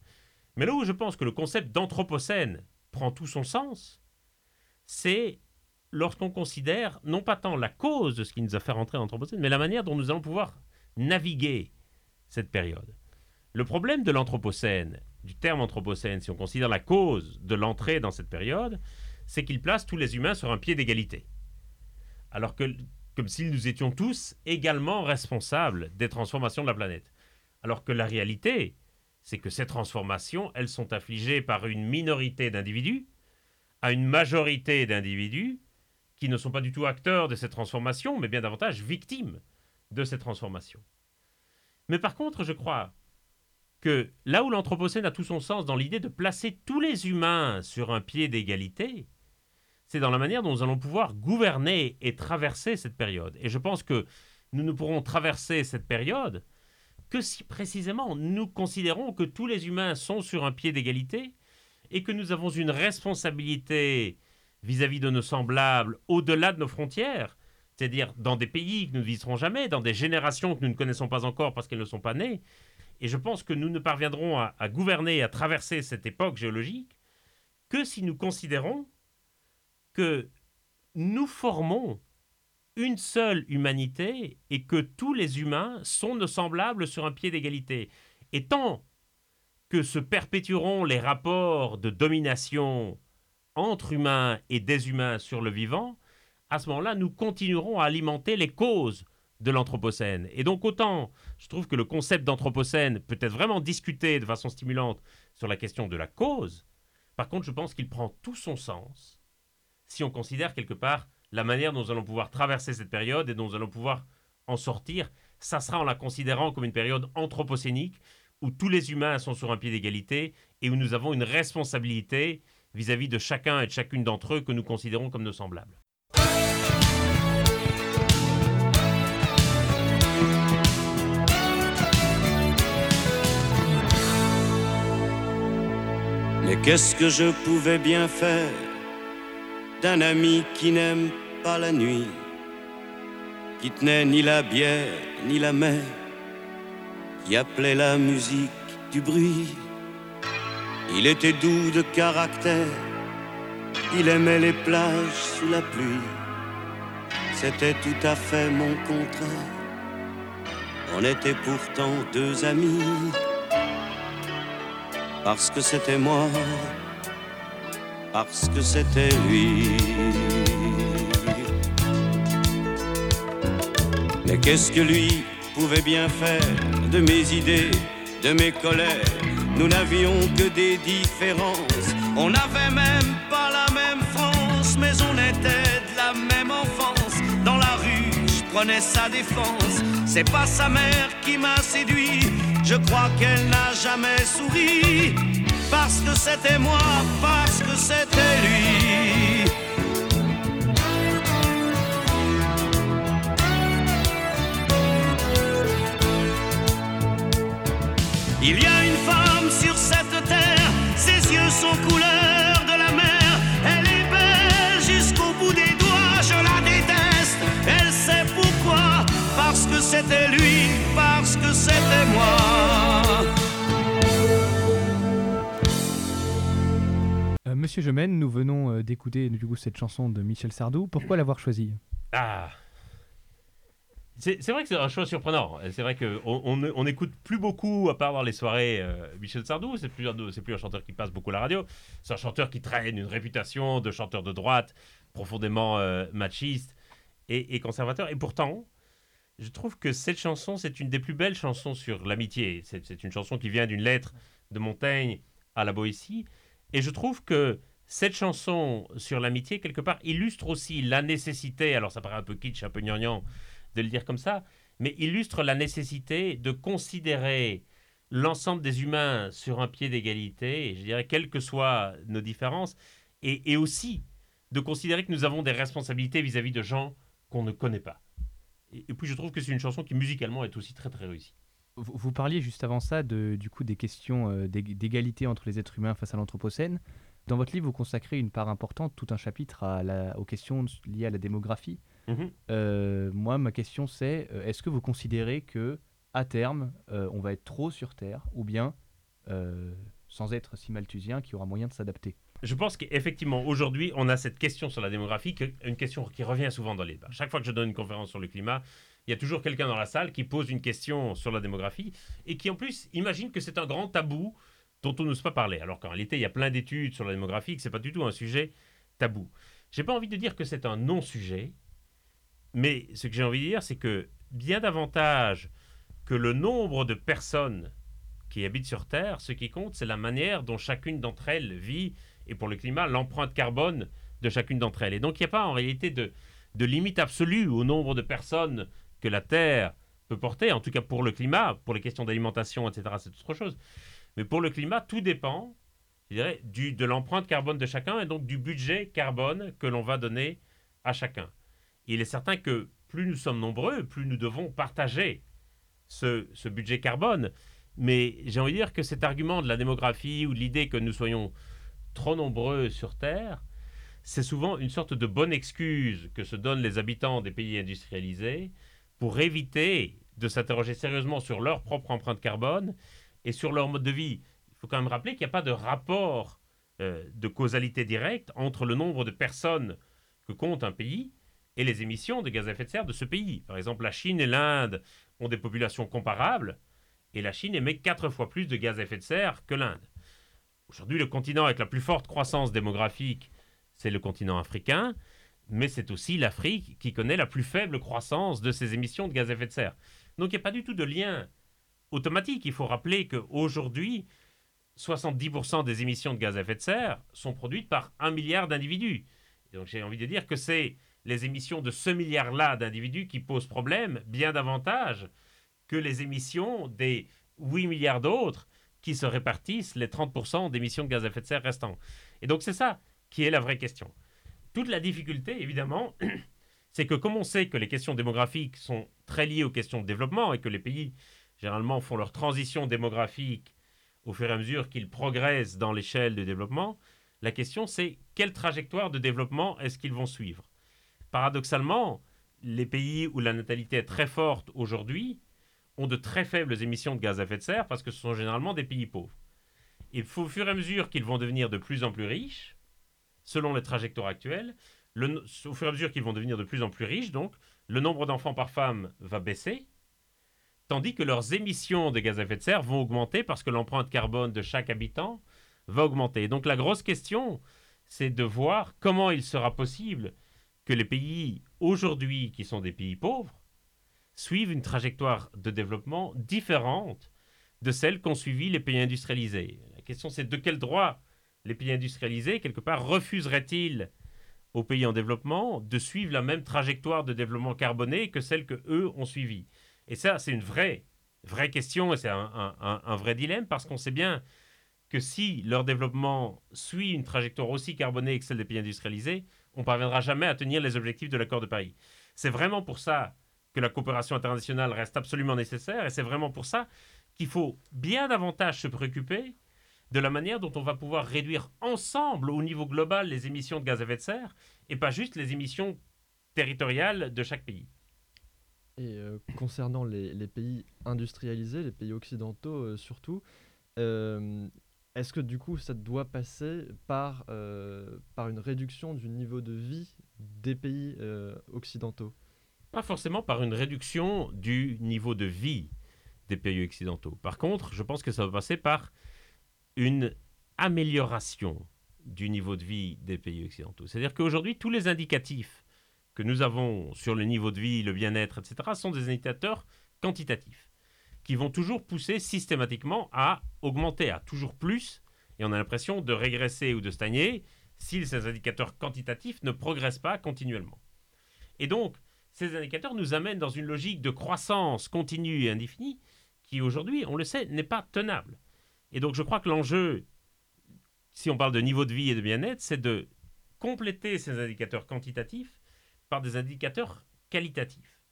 Mais là où je pense que le concept d'Anthropocène prend tout son sens, c'est lorsqu'on considère non pas tant la cause de ce qui nous a fait rentrer dans l'Anthropocène, mais la manière dont nous allons pouvoir naviguer cette période. Le problème de l'Anthropocène, du terme Anthropocène, si on considère la cause de l'entrée dans cette période, c'est qu'il place tous les humains sur un pied d'égalité. Alors que, comme si nous étions tous également responsables des transformations de la planète. Alors que la réalité, c'est que ces transformations, elles sont affligées par une minorité d'individus à une majorité d'individus qui ne sont pas du tout acteurs de ces transformations, mais bien davantage victimes de ces transformations. Mais par contre, je crois que là où l'Anthropocène a tout son sens dans l'idée de placer tous les humains sur un pied d'égalité, c'est dans la manière dont nous allons pouvoir gouverner et traverser cette période. Et je pense que nous ne pourrons traverser cette période que si précisément nous considérons que tous les humains sont sur un pied d'égalité et que nous avons une responsabilité vis-à-vis de nos semblables au-delà de nos frontières, c'est-à-dire dans des pays que nous ne visiterons jamais, dans des générations que nous ne connaissons pas encore parce qu'elles ne sont pas nées. Et je pense que nous ne parviendrons à, gouverner et à traverser cette époque géologique que si nous considérons que nous formons une seule humanité et que tous les humains sont nos semblables sur un pied d'égalité. Et tant que se perpétueront les rapports de domination entre humains et des humains sur le vivant, à ce moment-là, nous continuerons à alimenter les causes de l'Anthropocène. Et donc autant, je trouve que le concept d'Anthropocène peut être vraiment discuté de façon stimulante sur la question de la cause, par contre, je pense qu'il prend tout son sens si on considère quelque part la manière dont nous allons pouvoir traverser cette période et dont nous allons pouvoir en sortir, ça sera en la considérant comme une période anthropocénique où tous les humains sont sur un pied d'égalité et où nous avons une responsabilité vis-à-vis de chacun et de chacune d'entre eux que nous considérons comme nos semblables. Mais qu'est-ce que je pouvais bien faire d'un ami qui n'aime pas la nuit, qui tenait ni la bière ni la mer, qui appelait la musique du bruit? Il était doux de caractère, il aimait les plages sous la pluie. C'était tout à fait mon contraire. On était pourtant deux amis, parce que c'était moi parce que c'était lui. Mais qu'est-ce que lui pouvait bien faire de mes idées, de mes colères? Nous n'avions que des différences, on n'avait même pas la même France, mais on était de la même enfance. Dans la rue, je prenais sa défense, c'est pas sa mère qui m'a séduit, je crois qu'elle n'a jamais souri parce que c'était moi, parce que c'était lui. Il y a une femme sur cette terre, ses yeux sont couleur de la mer. Elle est belle jusqu'au bout des doigts, je la déteste. Elle sait pourquoi, parce que c'était lui, c'était moi. Euh, Monsieur Gemène, nous venons euh, d'écouter du coup cette chanson de Michel Sardou. Pourquoi l'avoir choisie Ah c'est vrai que c'est un choix surprenant. C'est vrai qu'on on, on n'écoute plus beaucoup, à part dans les soirées, euh, Michel Sardou. C'est plus, plus un chanteur qui passe beaucoup à la radio. C'est un chanteur qui traîne une réputation de chanteur de droite, profondément euh, machiste et, et conservateur. Et pourtant, je trouve que cette chanson, c'est une des plus belles chansons sur l'amitié. C'est une chanson qui vient d'une lettre de Montaigne à la Boétie. Et je trouve que cette chanson sur l'amitié, quelque part, illustre aussi la nécessité, alors ça paraît un peu kitsch, un peu gnangnan de le dire comme ça, mais illustre la nécessité de considérer l'ensemble des humains sur un pied d'égalité, je dirais quelles que soient nos différences, et, et aussi de considérer que nous avons des responsabilités vis-à-vis de gens qu'on ne connaît pas. Et, puis je trouve que c'est une chanson qui musicalement est aussi très très réussie. Vous, vous parliez juste avant ça de, du coup des questions euh, d'ég- d'égalité entre les êtres humains face à l'Anthropocène. Dans votre livre, vous consacrez une part importante, tout un chapitre à la- aux questions liées à la démographie. Mhm. Euh, moi, ma question c'est euh, est-ce que vous considérez que à terme, euh, on va être trop sur Terre, ou bien euh, sans être si malthusien, qu'il y aura moyen de s'adapter? Je pense qu'effectivement, aujourd'hui, on a cette question sur la démographie, une question qui revient souvent dans les débats. Chaque fois que je donne une conférence sur le climat, il y a toujours quelqu'un dans la salle qui pose une question sur la démographie et qui, en plus, imagine que c'est un grand tabou dont on n'ose pas parler. Alors qu'en réalité, il y a plein d'études sur la démographie, que ce n'est pas du tout un sujet tabou. J'ai pas envie de dire que c'est un non-sujet, mais ce que j'ai envie de dire, c'est que bien davantage que le nombre de personnes qui habitent sur Terre, ce qui compte, c'est la manière dont chacune d'entre elles vit et pour le climat, l'empreinte carbone de chacune d'entre elles. Et donc, il n'y a pas en réalité de, limite absolue au nombre de personnes que la Terre peut porter, en tout cas pour le climat, pour les questions d'alimentation, etc., c'est autre chose. Mais pour le climat, tout dépend je dirais, de l'empreinte carbone de chacun et donc du budget carbone que l'on va donner à chacun. Il est certain que plus nous sommes nombreux, plus nous devons partager ce, budget carbone. Mais j'ai envie de dire que cet argument de la démographie ou l'idée que nous soyons trop nombreux sur Terre, c'est souvent une sorte de bonne excuse que se donnent les habitants des pays industrialisés pour éviter de s'interroger sérieusement sur leur propre empreinte carbone et sur leur mode de vie. Il faut quand même rappeler qu'il n'y a pas de rapport euh, de causalité directe entre le nombre de personnes que compte un pays et les émissions de gaz à effet de serre de ce pays. Par exemple, la Chine et l'Inde ont des populations comparables, et la Chine émet quatre fois plus de gaz à effet de serre que l'Inde. Aujourd'hui, le continent avec la plus forte croissance démographique, c'est le continent africain, mais c'est aussi l'Afrique qui connaît la plus faible croissance de ses émissions de gaz à effet de serre. Donc il n'y a pas du tout de lien automatique. Il faut rappeler qu'aujourd'hui, 70% des émissions de gaz à effet de serre sont produites par un milliard d'individus. Donc j'ai envie de dire que c'est les émissions de ce milliard-là d'individus qui posent problème bien davantage que les émissions des 8 milliards d'autres qui se répartissent les 30% d'émissions de gaz à effet de serre restants. Et donc c'est ça qui est la vraie question. Toute la difficulté, évidemment, c'est que comme on sait que les questions démographiques sont très liées aux questions de développement et que les pays, généralement, font leur transition démographique au fur et à mesure qu'ils progressent dans l'échelle de développement, la question c'est quelle trajectoire de développement est-ce qu'ils vont suivre? Paradoxalement, les pays où la natalité est très forte aujourd'hui ont de très faibles émissions de gaz à effet de serre parce que ce sont généralement des pays pauvres. Et au fur et à mesure qu'ils vont devenir de plus en plus riches, selon les trajectoires actuelles, le, au fur et à mesure qu'ils vont devenir de plus en plus riches, donc, le nombre d'enfants par femme va baisser, tandis que leurs émissions de gaz à effet de serre vont augmenter parce que l'empreinte carbone de chaque habitant va augmenter. Donc la grosse question, c'est de voir comment il sera possible que les pays aujourd'hui qui sont des pays pauvres suivent une trajectoire de développement différente de celle qu'ont suivi les pays industrialisés. La question c'est de quel droit les pays industrialisés, quelque part, refuseraient-ils aux pays en développement de suivre la même trajectoire de développement carboné que celle que eux ont suivie? Et ça, c'est une vraie, vraie question et c'est un, un, vrai dilemme parce qu'on sait bien que si leur développement suit une trajectoire aussi carbonée que celle des pays industrialisés, on ne parviendra jamais à tenir les objectifs de l'accord de Paris. C'est vraiment pour ça que la coopération internationale reste absolument nécessaire et c'est vraiment pour ça qu'il faut bien davantage se préoccuper de la manière dont on va pouvoir réduire ensemble au niveau global les émissions de gaz à effet de serre et pas juste les émissions territoriales de chaque pays. Et euh, concernant les, pays industrialisés, les pays occidentaux euh, surtout, euh, est-ce que du coup ça doit passer par, par une réduction du niveau de vie des pays occidentaux? Pas forcément par une réduction du niveau de vie des pays occidentaux. Par contre, je pense que ça va passer par une amélioration du niveau de vie des pays occidentaux. C'est-à-dire qu'aujourd'hui, tous les indicatifs que nous avons sur le niveau de vie, le bien-être, etc., sont des indicateurs quantitatifs, qui vont toujours pousser systématiquement à augmenter, à toujours plus, et on a l'impression de régresser ou de stagner si ces indicateurs quantitatifs ne progressent pas continuellement. Et donc, ces indicateurs nous amènent dans une logique de croissance continue et indéfinie qui aujourd'hui, on le sait, n'est pas tenable. Et donc je crois que l'enjeu, si on parle de niveau de vie et de bien-être, c'est de compléter ces indicateurs quantitatifs par des indicateurs qualitatifs.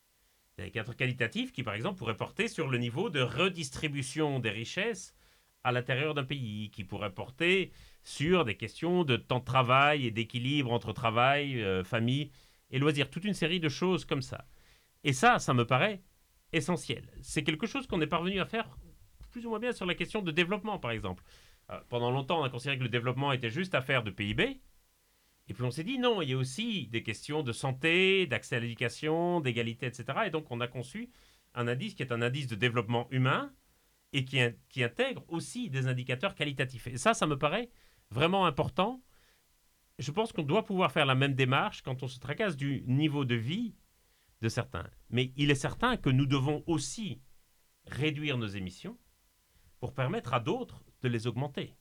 Des indicateurs qualitatifs qui, par exemple, pourraient porter sur le niveau de redistribution des richesses à l'intérieur d'un pays, qui pourraient porter sur des questions de temps de travail et d'équilibre entre travail, euh, famille, et loisirs, toute une série de choses comme ça. Et ça, ça me paraît essentiel. C'est quelque chose qu'on est parvenu à faire plus ou moins bien sur la question de développement, par exemple. Euh, pendant longtemps, on a considéré que le développement était juste affaire de PIB. Et puis on s'est dit non, il y a aussi des questions de santé, d'accès à l'éducation, d'égalité, etc. Et donc on a conçu un indice qui est un indice de développement humain et qui, qui intègre aussi des indicateurs qualitatifs. Et ça, ça me paraît vraiment important je pense qu'on doit pouvoir faire la même démarche quand on se tracasse du niveau de vie de certains. Mais il est certain que nous devons aussi réduire nos émissions pour permettre à d'autres de les augmenter.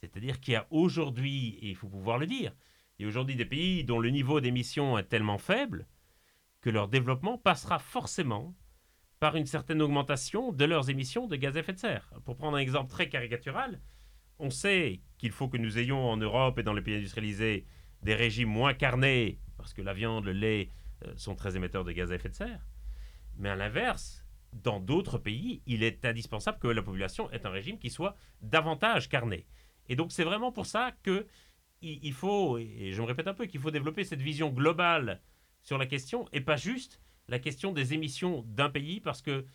C'est-à-dire qu'il y a aujourd'hui, et il faut pouvoir le dire, il y a aujourd'hui des pays dont le niveau d'émissions est tellement faible que leur développement passera forcément par une certaine augmentation de leurs émissions de gaz à effet de serre. Pour prendre un exemple très caricatural, On sait qu'il faut que nous ayons en Europe et dans les pays industrialisés des régimes moins carnés, parce que la viande, le lait euh, sont très émetteurs de gaz à effet de serre. Mais à l'inverse, dans d'autres pays, il est indispensable que la population ait un régime qui soit davantage carné. Et donc c'est vraiment pour ça que il, faut, et je me répète un peu, qu'il faut développer cette vision globale sur la question et pas juste la question des émissions d'un pays parce que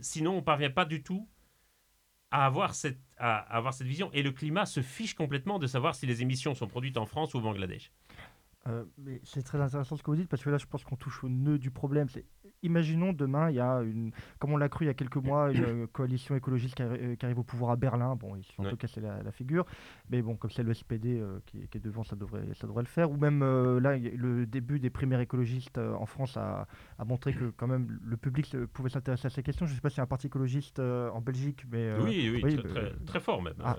sinon on ne parvient pas du tout à avoir, cette, à avoir cette vision. Et le climat se fiche complètement de savoir si les émissions sont produites en France ou au Bangladesh. Euh, c'est très intéressant ce que vous dites parce que là je pense qu'on touche au nœud du problème. Imaginons demain, il y a une, comme on l'a cru il y a quelques mois, une euh, coalition écologiste qui, euh, qui, arrive au pouvoir à Berlin. Bon, ils se sont un peu cassé la, figure, mais bon, comme c'est le SPD euh, qui, est devant, ça devrait, ça devrait le faire. Ou même là, le début des primaires écologistes en France a, a, montré que quand même le public pouvait s'intéresser à ces questions. Je ne sais pas s'il y a un parti écologiste en Belgique, mais oui, oui, très, très, fort même. Ah,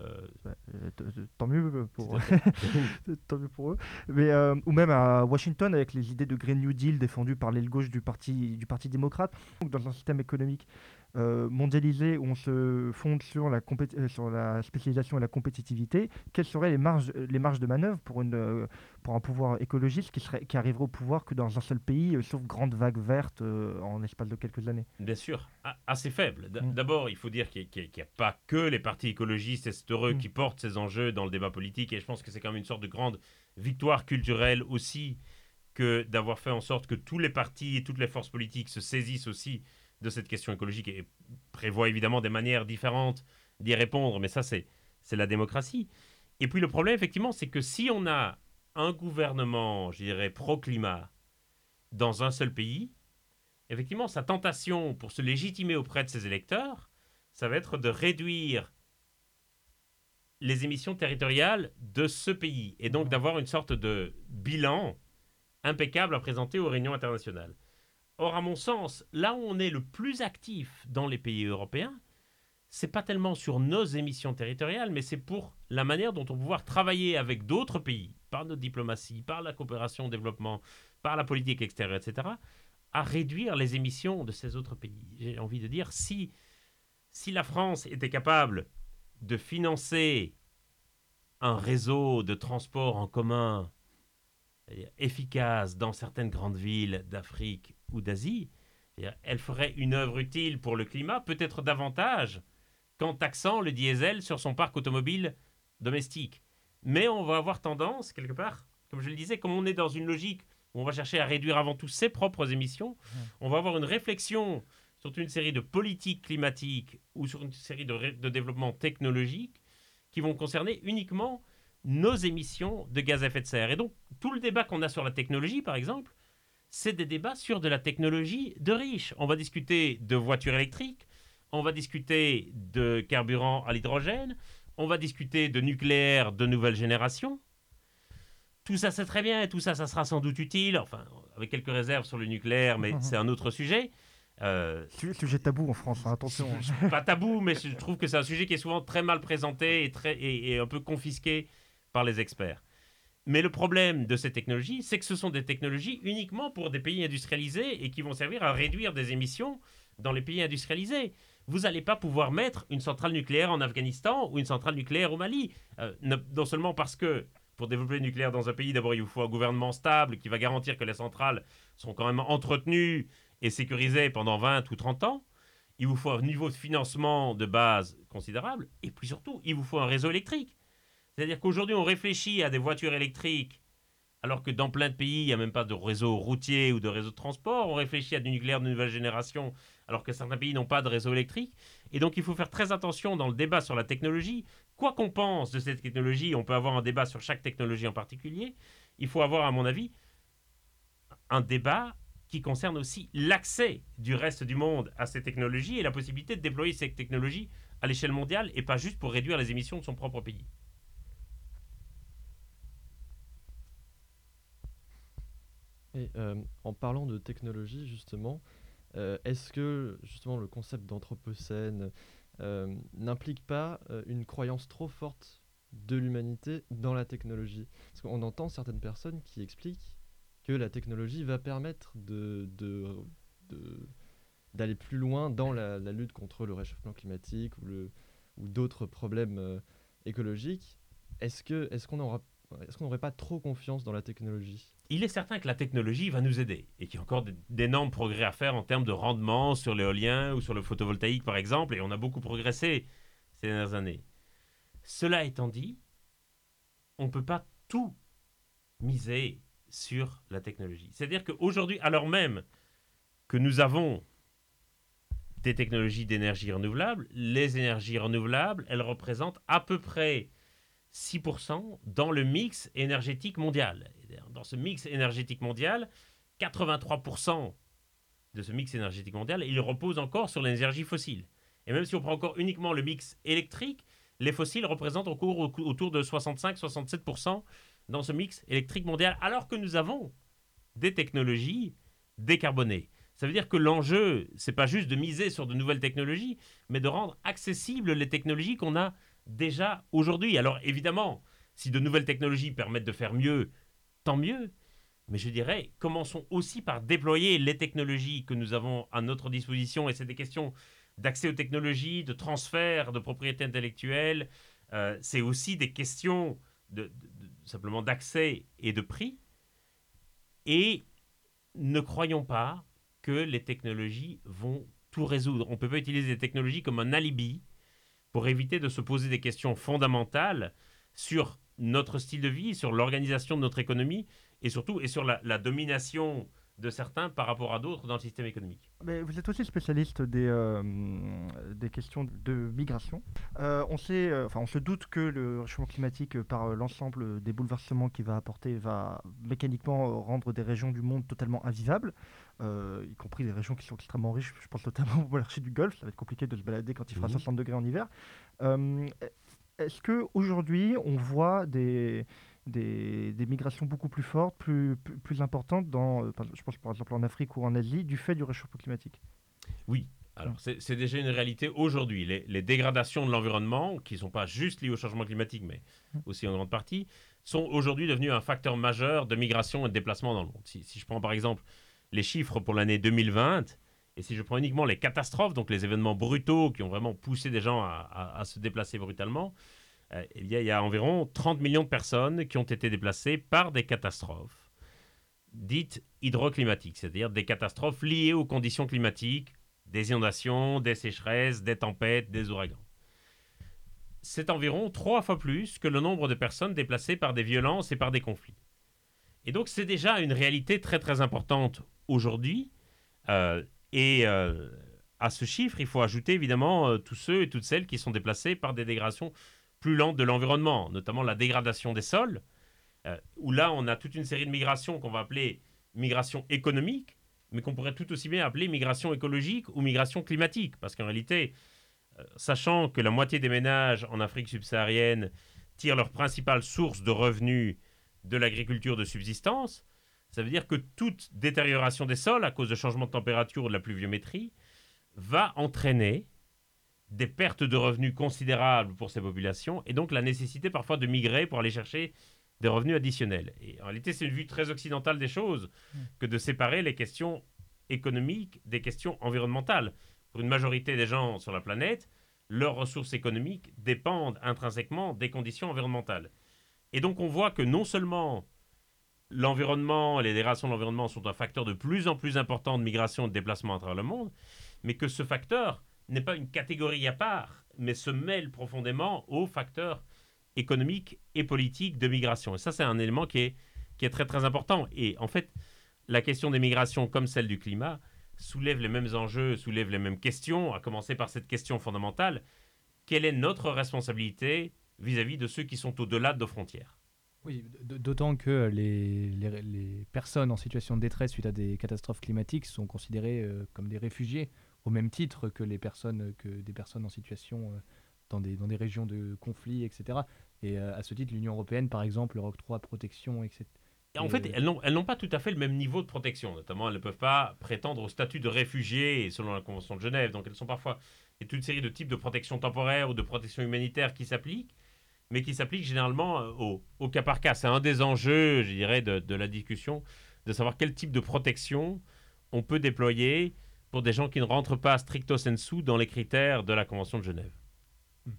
tant mieux pour, tant mieux pour eux. Mais ou même à Washington avec les idées de Green New Deal défendues par l'aile gauche du parti du Parti démocrate. Donc, dans un système économique euh, mondialisé où on se fonde sur la, euh, sur la spécialisation et la compétitivité, quelles seraient les marges, euh, les marges de manœuvre pour, une, pour un pouvoir écologiste qui, serait, qui arriverait au pouvoir que dans un seul pays, sauf grande vague verte en espace de quelques années? Bien sûr, assez faible. Mm. D'abord, il faut dire qu'il n'y a, pas que les partis écologistes et c'est heureux mm. qui portent ces enjeux dans le débat politique et je pense que c'est quand même une sorte de grande victoire culturelle aussi que d'avoir fait en sorte que tous les partis et toutes les forces politiques se saisissent aussi de cette question écologique et prévoient évidemment des manières différentes d'y répondre, mais ça c'est la démocratie. Et puis le problème effectivement c'est que si on a un gouvernement, je dirais, pro-climat dans un seul pays, effectivement sa tentation pour se légitimer auprès de ses électeurs, ça va être de réduire les émissions territoriales de ce pays et donc d'avoir une sorte de bilan impeccable à présenter aux réunions internationales. Or, à mon sens, là où on est le plus actif dans les pays européens, c'est pas tellement sur nos émissions territoriales, mais c'est pour la manière dont on va pouvoir travailler avec d'autres pays, par notre diplomatie, par la coopération au développement, par la politique extérieure, etc., à réduire les émissions de ces autres pays. J'ai envie de dire, si, si la France était capable de financer un réseau de transport en commun efficace dans certaines grandes villes d'Afrique ou d'Asie, elle ferait une œuvre utile pour le climat, peut-être davantage qu'en taxant le diesel sur son parc automobile domestique. Mais on va avoir tendance, quelque part, comme je le disais, comme on est dans une logique où on va chercher à réduire avant tout ses propres émissions, on va avoir une réflexion sur une série de politiques climatiques ou sur une série de, de développements technologiques qui vont concerner uniquement nos émissions de gaz à effet de serre. Et donc, tout le débat qu'on a sur la technologie, par exemple, c'est des débats sur de la technologie de riches. On va discuter de voitures électriques, on va discuter de carburant à l'hydrogène, on va discuter de nucléaire de nouvelle génération. Tout ça, c'est très bien, et tout ça, ça sera sans doute utile, enfin, avec quelques réserves sur le nucléaire, mais c'est un autre sujet. Euh, sujet tabou en France, hein, attention. Pas tabou, mais je trouve que c'est un sujet qui est souvent très mal présenté et, très, et un peu confisqué par les experts. Mais le problème de ces technologies, c'est que ce sont des technologies uniquement pour des pays industrialisés et qui vont servir à réduire des émissions dans les pays industrialisés. Vous n'allez pas pouvoir mettre une centrale nucléaire en Afghanistan ou une centrale nucléaire au Mali. Euh, non seulement parce que pour développer le nucléaire dans un pays, d'abord il vous faut un gouvernement stable qui va garantir que les centrales sont quand même entretenues et sécurisées pendant 20 ou 30 ans. Il vous faut un niveau de financement de base considérable. Et puis surtout, il vous faut un réseau électrique. C'est-à-dire qu'aujourd'hui, on réfléchit à des voitures électriques, alors que dans plein de pays, il n'y a même pas de réseau routier ou de réseau de transport. On réfléchit à du nucléaire de nouvelle génération, alors que certains pays n'ont pas de réseau électrique. Et donc, il faut faire très attention dans le débat sur la technologie. Quoi qu'on pense de cette technologie, on peut avoir un débat sur chaque technologie en particulier. Il faut avoir, à mon avis, un débat qui concerne aussi l'accès du reste du monde à ces technologies et la possibilité de déployer ces technologies à l'échelle mondiale et pas juste pour réduire les émissions de son propre pays. Et euh, en parlant de technologie, justement, euh, est-ce que justement le concept d'anthropocène euh, n'implique pas une croyance trop forte de l'humanité dans la technologie? Parce qu'on entend certaines personnes qui expliquent que la technologie va permettre de, d'aller plus loin dans la, lutte contre le réchauffement climatique ou, d'autres problèmes écologique, est-ce que est-ce aura est-ce qu'on n'aurait pas trop confiance dans la technologie? Il est certain que la technologie va nous aider et qu'il y a encore d'énormes progrès à faire en termes de rendement sur l'éolien ou sur le photovoltaïque par exemple, et on a beaucoup progressé ces dernières années. Cela étant dit, on ne peut pas tout miser sur la technologie. C'est-à-dire qu'aujourd'hui, alors même que nous avons des technologies d'énergie renouvelable, les énergies renouvelables, elles représentent à peu près 6% dans le mix énergétique mondial. Dans ce mix énergétique mondial, 83% de ce mix énergétique mondial, il repose encore sur l'énergie fossile. Et même si on prend encore uniquement le mix électrique, les fossiles représentent encore autour de 65-67% dans ce mix électrique mondial, alors que nous avons des technologies décarbonées. Ça veut dire que l'enjeu, c'est pas juste de miser sur de nouvelles technologies, mais de rendre accessibles les technologies qu'on a déjà aujourd'hui. Alors évidemment, si de nouvelles technologies permettent de faire mieux, tant mieux. Mais je dirais, commençons aussi par déployer les technologies que nous avons à notre disposition. Et c'est des questions d'accès aux technologies, de transfert de propriété intellectuelle. Euh, c'est aussi des questions de, simplement d'accès et de prix. Et ne croyons pas que les technologies vont tout résoudre. On ne peut pas utiliser les technologies comme un alibi pour éviter de se poser des questions fondamentales sur notre style de vie, sur l'organisation de notre économie et surtout et sur la domination de certains par rapport à d'autres dans le système économique. Mais vous êtes aussi spécialiste des, euh, des questions de migration. Euh, on, sait, euh, enfin, on se doute que le réchauffement climatique, par l'ensemble des bouleversements qu'il va apporter, va mécaniquement rendre des régions du monde totalement invivables, y compris des régions qui sont extrêmement riches. Je pense notamment au monarchie du Golfe. Ça va être compliqué de se balader quand il fera 60 mhm. degrés en hiver. Est-ce qu'aujourd'hui, on voit des des, migrations beaucoup plus fortes, plus, plus, importantes, dans, euh, je pense par exemple en Afrique ou en Asie, du fait du réchauffement climatique. Oui, alors, c'est déjà une réalité aujourd'hui. Les, dégradations de l'environnement, qui ne sont pas juste liées au changement climatique, mais mmh. aussi en grande partie, sont aujourd'hui devenues un facteur majeur de migration et de déplacement dans le monde. Si, je prends par exemple les chiffres pour l'année 2020, et si je prends uniquement les catastrophes, donc les événements brutaux qui ont vraiment poussé des gens à se déplacer brutalement, euh, il, y a, environ 30 millions de personnes qui ont été déplacées par des catastrophes dites hydroclimatiques, c'est-à-dire des catastrophes liées aux conditions climatiques, des inondations, des sécheresses, des tempêtes, des ouragans. C'est environ trois fois plus que le nombre de personnes déplacées par des violences et par des conflits. Et donc c'est déjà une réalité très très importante aujourd'hui. Euh, et euh, à ce chiffre, il faut ajouter évidemment tous ceux et toutes celles qui sont déplacés par des dégradations plus lente de l'environnement, notamment la dégradation des sols, euh, où là on a toute une série de migrations qu'on va appeler migration économique, mais qu'on pourrait tout aussi bien appeler migration écologique ou migration climatique, parce qu'en réalité, euh, sachant que la moitié des ménages en Afrique subsaharienne tirent leur principale source de revenus de l'agriculture de subsistance, ça veut dire que toute détérioration des sols à cause de changements de température ou de la pluviométrie va entraîner des pertes de revenus considérables pour ces populations et donc la nécessité parfois de migrer pour aller chercher des revenus additionnels. Et en réalité, c'est une vue très occidentale des choses que de séparer les questions économiques des questions environnementales. Pour une majorité des gens sur la planète, leurs ressources économiques dépendent intrinsèquement des conditions environnementales. Et donc on voit que non seulement l'environnement et les dégradations de l'environnement sont un facteur de plus en plus important de migration et de déplacement à travers le monde, mais que ce facteur n'est pas une catégorie à part, mais se mêle profondément aux facteurs économiques et politiques de migration. Et ça, c'est un élément qui est, qui est très très important. Et en fait, la question des migrations, comme celle du climat, soulève les mêmes enjeux, soulève les mêmes questions, à commencer par cette question fondamentale. Quelle est notre responsabilité vis-à-vis de ceux qui sont au-delà de nos frontières? Oui, d'autant que les, les, personnes en situation de détresse suite à des catastrophes climatiques sont considérées euh, comme des réfugiés au même titre que les personnes que des personnes en situation euh, dans des, dans des régions de conflit, etc. Et euh, à ce titre, l'Union européenne, par exemple, leur octroie protection, etc. Et en fait, elles n'ont pas tout à fait le même niveau de protection. Notamment, elles ne peuvent pas prétendre au statut de réfugié selon la Convention de Genève. Donc, elles sont parfois. Il y a toute une série de types de protection temporaire ou de protection humanitaire qui s'appliquent, mais qui s'appliquent généralement euh, au, au, cas par cas. C'est un des enjeux, je dirais, de, la discussion, de savoir quel type de protection on peut déployer pour des gens qui ne rentrent pas stricto sensu dans les critères de la Convention de Genève. Hmm.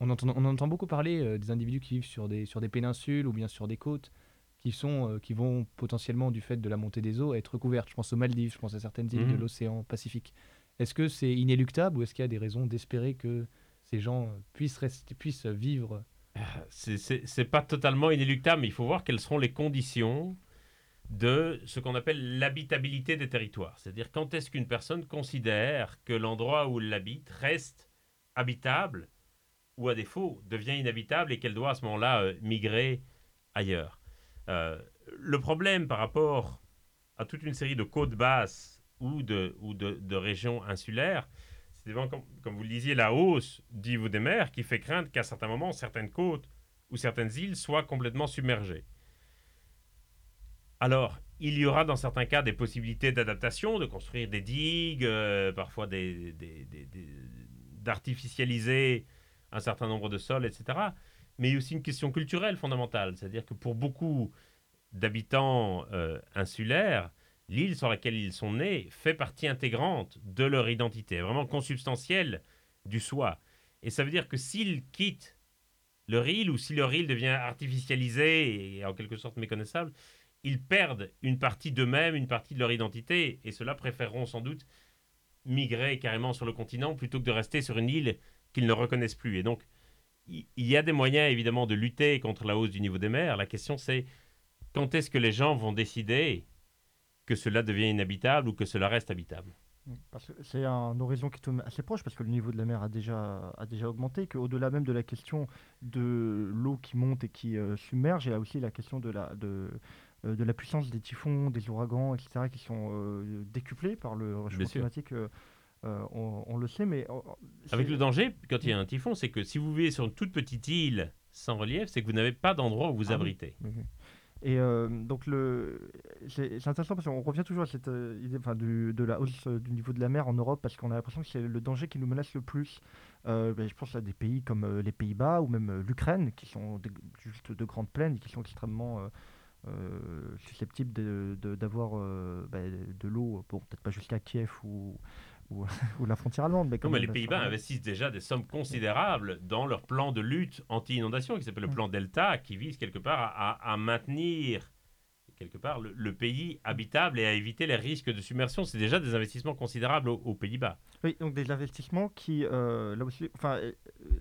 On entend, on entend beaucoup parler euh, des individus qui vivent sur des, sur des péninsules ou bien sur des côtes qui, sont, euh, qui vont potentiellement, du fait de la montée des eaux, être recouvertes. Je pense aux Maldives, je pense à certaines îles de Mhm. l'océan Pacifique. Est-ce que c'est inéluctable ou est-ce qu'il y a des raisons d'espérer que ces gens euh, puissent, rester, puissent vivre? C'est c'est pas totalement inéluctable, mais il faut voir quelles seront les conditions de ce qu'on appelle l'habitabilité des territoires. C'est-à-dire quand est-ce qu'une personne considère que l'endroit où elle habite reste habitable ou à défaut devient inhabitable et qu'elle doit à ce moment-là euh, migrer ailleurs. Euh, le problème par rapport à toute une série de côtes basses ou de, ou de, régions insulaires, c'est comme, comme vous le disiez, la hausse niveau des mers qui fait craindre qu'à certains moments, certaines côtes ou certaines îles soient complètement submergées. Alors, il y aura dans certains cas des possibilités d'adaptation, de construire des digues, euh, parfois d'artificialiser un certain nombre de sols, etc. Mais il y a aussi une question culturelle fondamentale, c'est-à-dire que pour beaucoup d'habitants euh, insulaires, l'île sur laquelle ils sont nés fait partie intégrante de leur identité, vraiment consubstantielle du soi. Et ça veut dire que s'ils quittent leur île ou si leur île devient artificialisée et en quelque sorte méconnaissable, ils perdent une partie d'eux-mêmes, une partie de leur identité, et ceux-là préféreront sans doute migrer carrément sur le continent plutôt que de rester sur une île qu'ils ne reconnaissent plus. Et donc, il y a des moyens évidemment de lutter contre la hausse du niveau des mers. La question c'est quand est-ce que les gens vont décider que cela devient inhabitable ou que cela reste habitable? C'est un horizon qui est assez proche parce que le niveau de la mer a déjà, a déjà augmenté, qu'au-delà même de la question de l'eau qui monte et qui euh, submerge, il y a aussi la question de la, de, de la puissance des typhons, des ouragans, etc., qui sont euh, décuplés par le réchauffement climatique. euh, euh, on, on le sait, mais... euh, Avec c'est- le danger, quand il y a un typhon, c'est que si vous vivez sur une toute petite île sans relief, c'est que vous n'avez pas d'endroit où vous Ah. Oui, oui. Et euh, donc, le... c'est intéressant parce qu'on revient toujours à cette euh, idée enfin, du- de la hausse euh, du niveau de la mer en Europe parce qu'on a l'impression que c'est le danger qui nous menace le plus. Euh, ben, je pense à des pays comme euh, les Pays-Bas ou même euh, l'Ukraine qui sont juste de grandes plaines et qui sont extrêmement euh, susceptibles de- de- d'avoir euh, ben, de l'eau, bon, peut-être pas jusqu'à Kiev ou, ou, ou la frontière allemande. Mais Non, les Pays-Bas investissent déjà des sommes considérables dans leur plan de lutte anti-inondation, qui s'appelle le Mm. plan Delta, qui vise quelque part à- à maintenir quelque part le, le pays habitable et à éviter les risques de submersion. C'est déjà des investissements considérables aux, aux Pays-Bas. Oui, donc des investissements qui, euh, là aussi, enfin, euh,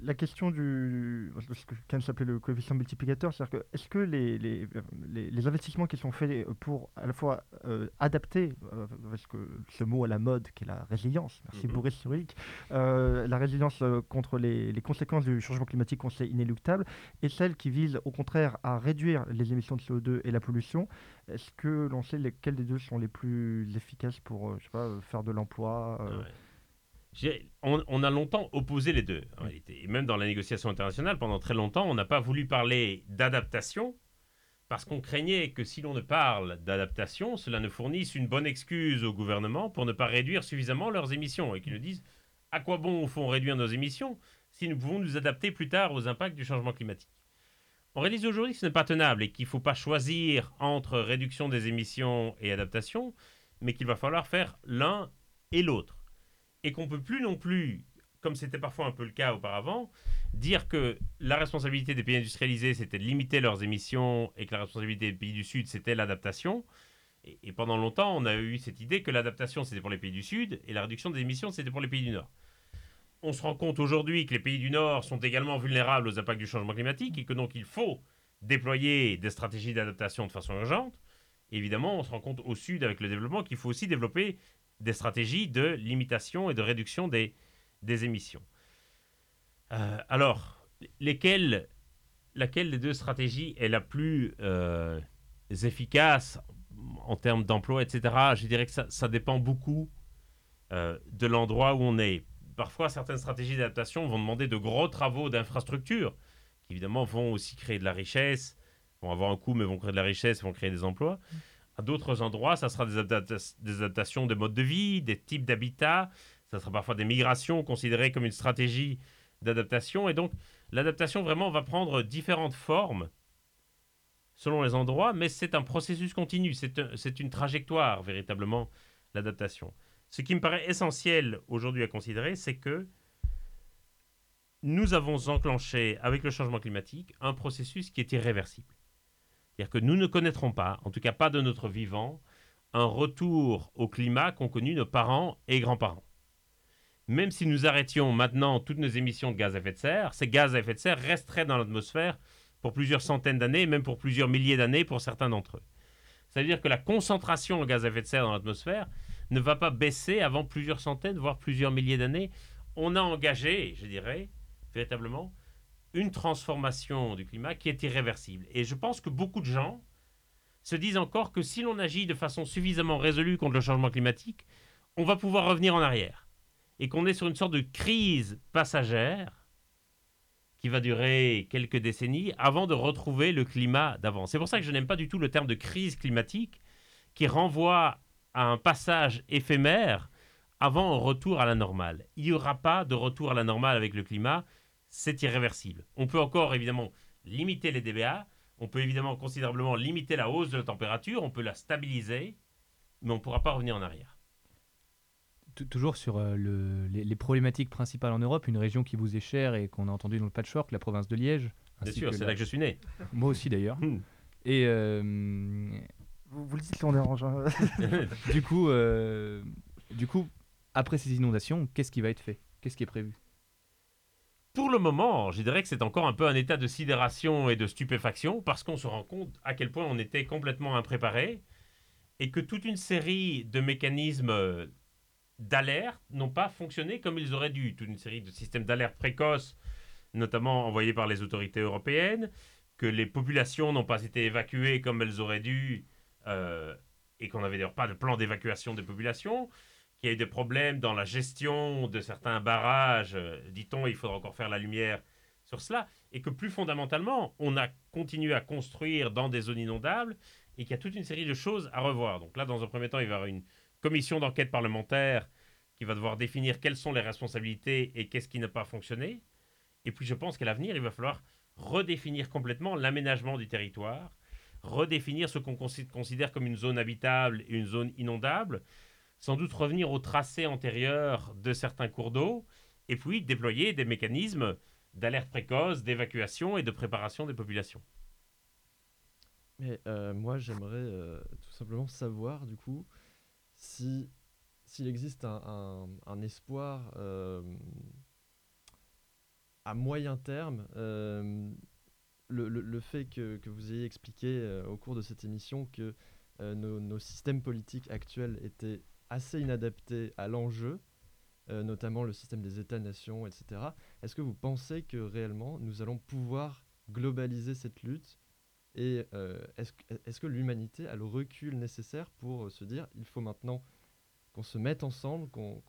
la question du, ce que Ken s'appelait le coefficient multiplicateur, c'est-à-dire que est-ce que les, les, les, les investissements qui sont faits pour à la fois euh, adapter, euh, parce que ce mot à la mode qui est la résilience, merci. Boris Cyrulnik, euh, la résilience contre les, les conséquences du changement climatique qu'on sait inéluctable, et celle qui vise au contraire à réduire les émissions de CO2 et la pollution, est-ce que l'on sait lesquelles des deux sont les plus efficaces pour, euh, je sais pas, euh, faire de l'emploi euh, On, on a longtemps opposé les deux, en réalité. Et même dans la négociation internationale, pendant très longtemps, on n'a pas voulu parler d'adaptation, parce qu'on craignait que si l'on ne parle d'adaptation, cela ne fournisse une bonne excuse au gouvernement pour ne pas réduire suffisamment leurs émissions, et qu'ils nous disent à quoi bon au fond réduire nos émissions si nous pouvons nous adapter plus tard aux impacts du changement climatique? On réalise aujourd'hui que ce n'est pas tenable et qu'il ne faut pas choisir entre réduction des émissions et adaptation, mais qu'il va falloir faire l'un et l'autre. Et qu'on ne peut plus non plus, comme c'était parfois un peu le cas auparavant, dire que la responsabilité des pays industrialisés, c'était de limiter leurs émissions et que la responsabilité des pays du Sud, c'était l'adaptation. Et, pendant longtemps, on a eu cette idée que l'adaptation, c'était pour les pays du Sud et la réduction des émissions, c'était pour les pays du Nord. On se rend compte aujourd'hui que les pays du Nord sont également vulnérables aux impacts du changement climatique et que donc il faut déployer des stratégies d'adaptation de façon urgente. Évidemment, on se rend compte au Sud avec le développement qu'il faut aussi développer des stratégies de limitation et de réduction des, émissions. Euh, alors, laquelle des deux stratégies est la plus euh, efficace en termes d'emploi, etc. Je dirais que ça, ça dépend beaucoup euh, de l'endroit où on est. Parfois, certaines stratégies d'adaptation vont demander de gros travaux d'infrastructure, qui évidemment vont aussi créer de la richesse, vont avoir un coût, mais vont créer de la richesse, vont créer des emplois. À d'autres endroits, ça sera des, adapta- des adaptations de modes de vie, des types d'habitat, ça sera parfois des migrations considérées comme une stratégie d'adaptation. Et donc, l'adaptation vraiment va prendre différentes formes selon les endroits, mais c'est un processus continu, c'est une trajectoire véritablement, l'adaptation. Ce qui me paraît essentiel aujourd'hui à considérer, c'est que nous avons enclenché avec le changement climatique un processus qui est irréversible. C'est-à-dire que nous ne connaîtrons pas, en tout cas pas de notre vivant, un retour au climat qu'ont connu nos parents et grands-parents. Même si nous arrêtions maintenant toutes nos émissions de gaz à effet de serre, ces gaz à effet de serre resteraient dans l'atmosphère pour plusieurs centaines d'années, même pour plusieurs milliers d'années pour certains d'entre eux. C'est-à-dire que la concentration en gaz à effet de serre dans l'atmosphère ne va pas baisser avant plusieurs centaines, voire plusieurs milliers d'années. On a engagé, je dirais, véritablement, une transformation du climat qui est irréversible. Et je pense que beaucoup de gens se disent encore que si l'on agit de façon suffisamment résolue contre le changement climatique, on va pouvoir revenir en arrière. Et qu'on est sur une sorte de crise passagère qui va durer quelques décennies avant de retrouver le climat d'avant. C'est pour ça que je n'aime pas du tout le terme de crise climatique qui renvoie à un passage éphémère avant un retour à la normale. Il n'y aura pas de retour à la normale avec le climat, c'est irréversible. On peut encore évidemment limiter les DBA, on peut évidemment considérablement limiter la hausse de la température, on peut la stabiliser, mais on ne pourra pas revenir en arrière. Toujours sur euh, les, problématiques principales en Europe, une région qui vous est chère et qu'on a entendu dans le patchwork, la province de Liège. Bien sûr, c'est là que je suis né. Moi aussi d'ailleurs. Hmm. Et euh, vous, vous, le dites, on dérange. Hein. du coup, euh, du coup, après ces inondations, qu'est-ce qui va être fait? Qu'est-ce qui est prévu? Pour le moment, je dirais que c'est encore un peu un état de sidération et de stupéfaction parce qu'on se rend compte à quel point on était complètement impréparé et que toute une série de mécanismes d'alerte n'ont pas fonctionné comme ils auraient dû. Toute une série de systèmes d'alerte précoces, notamment envoyés par les autorités européennes, que les populations n'ont pas été évacuées comme elles auraient dû euh, et qu'on n'avait d'ailleurs pas de plan d'évacuation des populations qu'il y a eu des problèmes dans la gestion de certains barrages, euh, dit-on, il faudra encore faire la lumière sur cela, et que plus fondamentalement, on a continué à construire dans des zones inondables et qu'il y a toute une série de choses à revoir. Donc là, dans un premier temps, il va y avoir une commission d'enquête parlementaire qui va devoir définir quelles sont les responsabilités et qu'est-ce qui n'a pas fonctionné. Et puis je pense qu'à l'avenir, il va falloir redéfinir complètement l'aménagement du territoire, redéfinir ce qu'on considère comme une zone habitable et une zone inondable, sans doute revenir au tracé antérieur de certains cours d'eau, et puis déployer des mécanismes d'alerte précoce, d'évacuation et de préparation des populations. Mais euh, moi, j'aimerais euh, tout simplement savoir, du coup, si s'il existe un, espoir euh, à moyen terme, le, le, le, fait que, que, vous ayez expliqué au cours de cette émission que nos, nos, systèmes politiques actuels étaient assez inadapté à l'enjeu, euh, notamment le système des États-nations, etc. Est-ce que vous pensez que réellement nous allons pouvoir globaliser cette lutte et euh, est-ce que l'humanité a le recul nécessaire pour euh, se dire il faut maintenant qu'on se mette ensemble, qu'on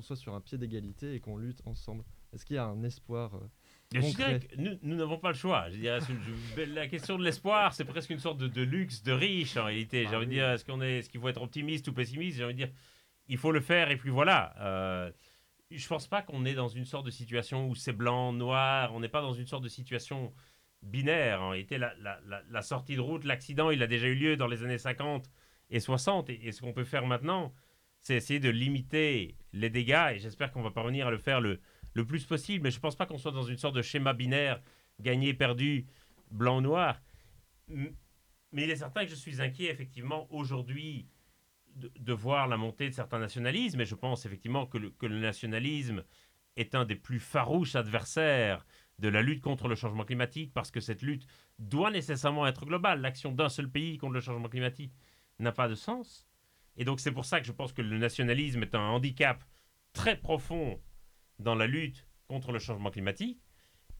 soit sur un pied d'égalité et qu'on lutte ensemble Est-ce qu'il y a un espoir je dirais que nous n'avons pas le choix. Je dirais, la question de l'espoir, c'est presque une sorte de, luxe, de riche en réalité. J'ai envie de dire, est-ce qu'on est, ce qu'il faut être optimiste ou pessimiste? J'ai envie de dire, il faut le faire et puis voilà. Euh, je pense pas qu'on est dans une sorte de situation où c'est blanc, noir. On n'est pas dans une sorte de situation binaire. En réalité, la, la, la, sortie de route, l'accident, il a déjà eu lieu dans les années 50 et 60. Et, et ce qu'on peut faire maintenant, c'est essayer de limiter les dégâts. Et j'espère qu'on va parvenir à le faire le le plus possible. Mais je ne pense pas qu'on soit dans une sorte de schéma binaire, gagné, perdu, blanc, noir. Mais il est certain que je suis inquiet, effectivement, aujourd'hui, de, voir la montée de certains nationalismes. Et je pense effectivement que le, que le nationalisme est un des plus farouches adversaires de la lutte contre le changement climatique, parce que cette lutte doit nécessairement être globale. L'action d'un seul pays contre le changement climatique n'a pas de sens. Et donc c'est pour ça que je pense que le nationalisme est un handicap très profond dans la lutte contre le changement climatique.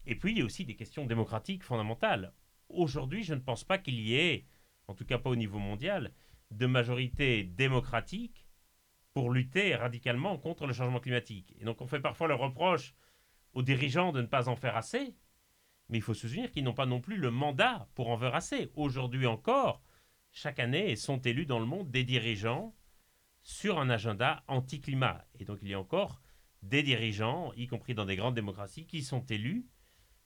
Et puis, il y a aussi des questions démocratiques fondamentales. Aujourd'hui, je ne pense pas qu'il y ait, en tout cas pas au niveau mondial, de majorité démocratique pour lutter radicalement contre le changement climatique. Et donc, on fait parfois le reproche aux dirigeants de ne pas en faire assez, mais il faut se souvenir qu'ils n'ont pas non plus le mandat pour en faire assez. Aujourd'hui encore, chaque année sont élus dans le monde des dirigeants sur un agenda anti-climat. Et donc, il y a encore des dirigeants, y compris dans des grandes démocraties, qui sont élus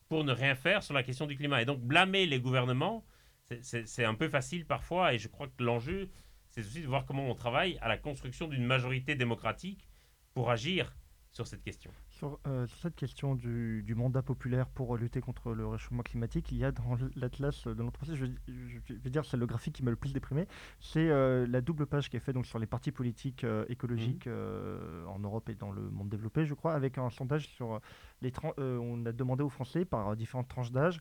pour ne rien faire sur la question du climat. Et donc blâmer les gouvernements, c'est un peu facile parfois, et je crois que l'enjeu, c'est aussi de voir comment on travaille à la construction d'une majorité démocratique pour agir sur cette question. Sur, euh, sur cette question du, du mandat populaire pour lutter contre le réchauffement climatique, il y a dans l'atlas de l'entreprise, je, je, vais dire c'est le graphique qui m'a le plus déprimé, c'est euh, la double page qui est faite donc, sur les partis politiques euh, écologiques Mmh. en Europe et dans le monde développé, je crois, avec un sondage sur les... euh, on a demandé aux Français par différentes tranches d'âge,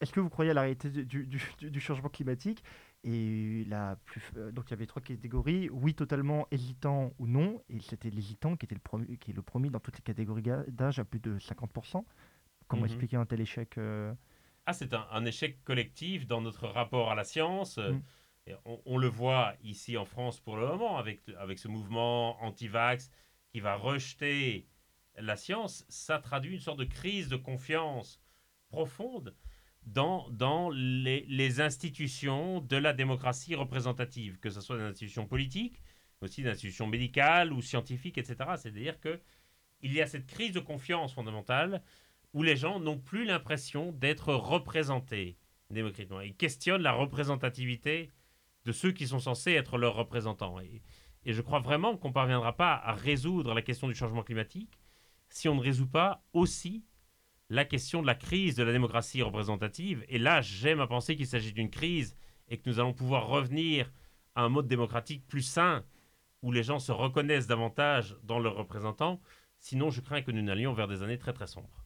est-ce que vous croyez à la réalité du- du changement climatique? Et la plus, euh, donc il y avait trois catégories, oui totalement, hésitant ou non, et c'était l'hésitant qui était le premier, qui est le premier dans toutes les catégories d'âge à plus de 50%. Comment Mhm. expliquer un tel échec euh, Ah, c'est un, un échec collectif dans notre rapport à la science. Euh, Mm. et on, on le voit ici en France pour le moment avec, avec ce mouvement anti-vax qui va rejeter la science. Ça traduit une sorte de crise de confiance profonde dans, dans les, les institutions de la démocratie représentative, que ce soit des institutions politiques, aussi des institutions médicales ou scientifiques, etc. C'est-à-dire que il y a cette crise de confiance fondamentale où les gens n'ont plus l'impression d'être représentés démocratiquement. Ils questionnent la représentativité de ceux qui sont censés être leurs représentants. Et, et je crois vraiment qu'on ne parviendra pas à résoudre la question du changement climatique si on ne résout pas aussi la question de la crise de la démocratie représentative. Et là, j'aime à penser qu'il s'agit d'une crise et que nous allons pouvoir revenir à un mode démocratique plus sain, où les gens se reconnaissent davantage dans leurs représentants. Sinon, je crains que nous n'allions vers des années très très sombres.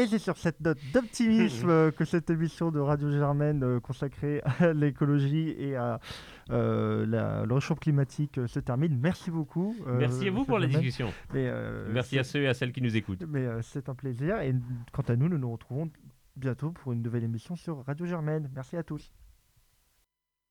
Et c'est sur cette note d'optimisme que cette émission de Radio Germaine euh, consacrée à l'écologie et à euh, la- le réchauffement climatique euh, se termine. Merci beaucoup. euh, Merci à vous pour la Germaine. discussion. Euh, Merci à ceux et à celles qui nous écoutent. Mais c'est un plaisir. Et quant à nous, nous nous retrouvons bientôt pour une nouvelle émission sur Radio Germaine. Merci à tous.